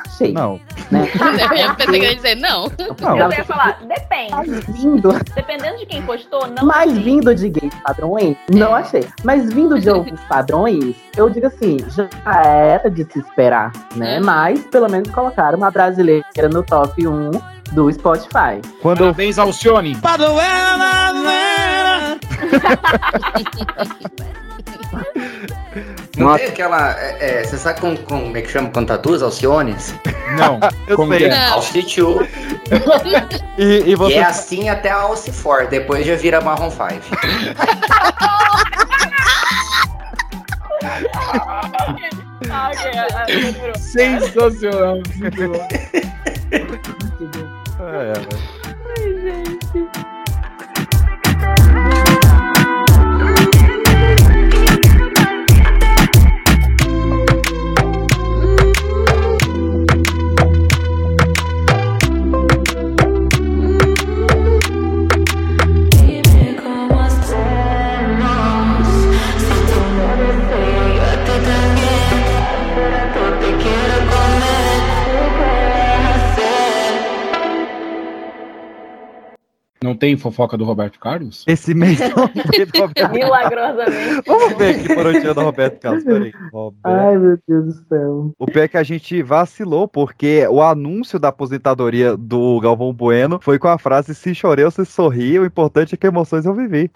Achei. Não. Né? Eu pensei que ia dizer não. Não. Eu ia falar, depende. Vindo, Dependendo de quem postou, não. mas achei. vindo de gays padrões, não achei. Mas vindo de outros padrões, eu digo assim, já era de se esperar, né? Mas pelo menos colocaram uma brasileira no top 1 do Spotify. Quando eu Parabéns, Alcione! Não Nossa. tem aquela. é, é, você sabe como, como é que chama quando duas Alciones? Não, Eu como sei. é? Alcitiu. E, e E você. é assim até a Alce for, depois já vira Marron 5. Ah, ok, ah, demorou. Sensacional! muito bom. É, é. Ai, Não tem fofoca do Roberto Carlos? Esse mês não Roberto Milagrosamente. Vamos ver aqui por onde anda o Roberto Carlos. Peraí. Roberto. Ai, meu Deus do céu. O pior é que a gente vacilou, porque o anúncio da aposentadoria do Galvão Bueno foi com a frase: se chorei, eu se sorri, o importante é que emoções eu vivi.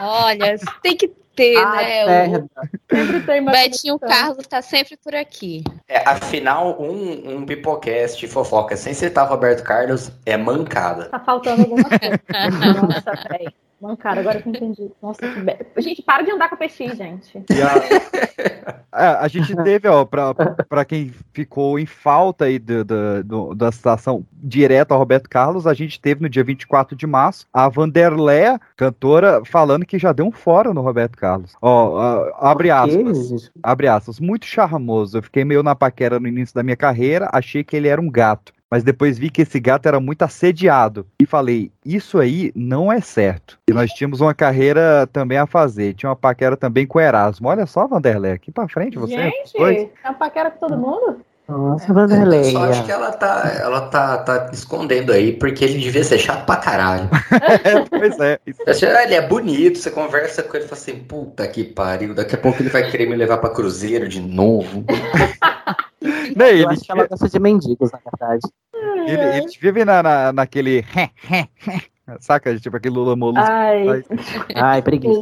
Olha, tem que ter, Ah, né? merda. Sempre tem O mais Betinho Carlos tá sempre por aqui. É, afinal, um, um pipocast fofoca sem citar Roberto Carlos é mancada. Tá faltando alguma coisa. Nossa, velho. Mancada, agora que eu entendi. Nossa, que be... Gente, para de andar com a PX, gente. E a, É, a gente teve, ó, pra, pra quem ficou em falta aí do, do- do- da citação direta ao Roberto Carlos, a gente teve no dia 24 de março a Vanderlé, cantora, falando que já deu um fora no Roberto Carlos. Ó, ó, abre aspas. Abre aspas. Muito charmoso. Eu fiquei meio na paquera no início da minha carreira, achei que ele era um gato. Mas depois vi que esse gato era muito assediado. E falei, isso aí não é certo. E nós tínhamos uma carreira também a fazer. Tinha uma paquera também com o Erasmo. Olha só, Vanderlei, aqui pra frente você. Gente, é uma paquera com todo mundo? Nossa, Eu só acho que ela tá, ela tá, tá escondendo aí, porque ele devia ser chato pra caralho. pois é. Você- ah, Ele é bonito, você conversa com ele e fala assim, puta que pariu, daqui a pouco ele vai querer me levar pra Cruzeiro de novo. Não, Eu ele, acho que ela gosta de mendigos, na verdade. ele, eles vivem na, na- naquele. Saca? Tipo aquele Lula Molusco. Ai. Ai, preguiça.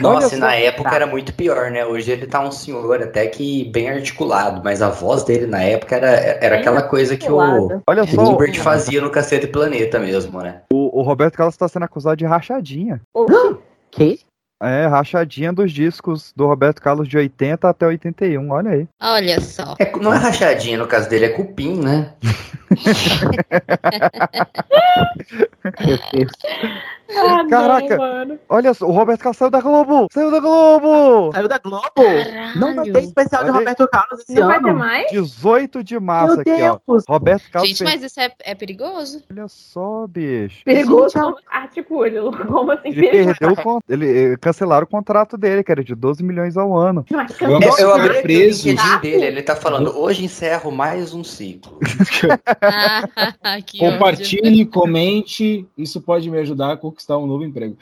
Nossa, e na época era muito pior, né? Hoje ele tá um senhor até que bem articulado, mas a voz dele na época era, era Bem aquela coisa que o. Olha o só, Hubert fazia no Cacete Planeta mesmo, né? O, o Roberto Carlos tá sendo acusado de rachadinha. Que? É, rachadinha dos discos do Roberto Carlos de 80 até 81, olha aí. Olha só. É, não é rachadinha no caso dele, é cupim, né? Ah, Caraca. não, mano. Olha só, o Roberto Carlos saiu da Globo! Saiu da Globo! Saiu da Globo? Não vai ter especial de Olha. Roberto Carlos esse Não vai ano. ter mais? 18 de março Meu aqui, ó. Deus. Roberto Carlos Gente, fez- mas isso é, é perigoso? Olha só, bicho. Perigoso. Articule. Como assim, Ele perigoso? perdeu o con- ele eh, cancelaram o contrato dele, que era de 12 milhões ao ano. Mas Vamos Eu, eu abri o preso. LinkedIn dele, ele tá falando, hoje encerro mais um ciclo. Ah, ódio. Compartilhe, comente, isso pode me ajudar a conquistar um novo emprego.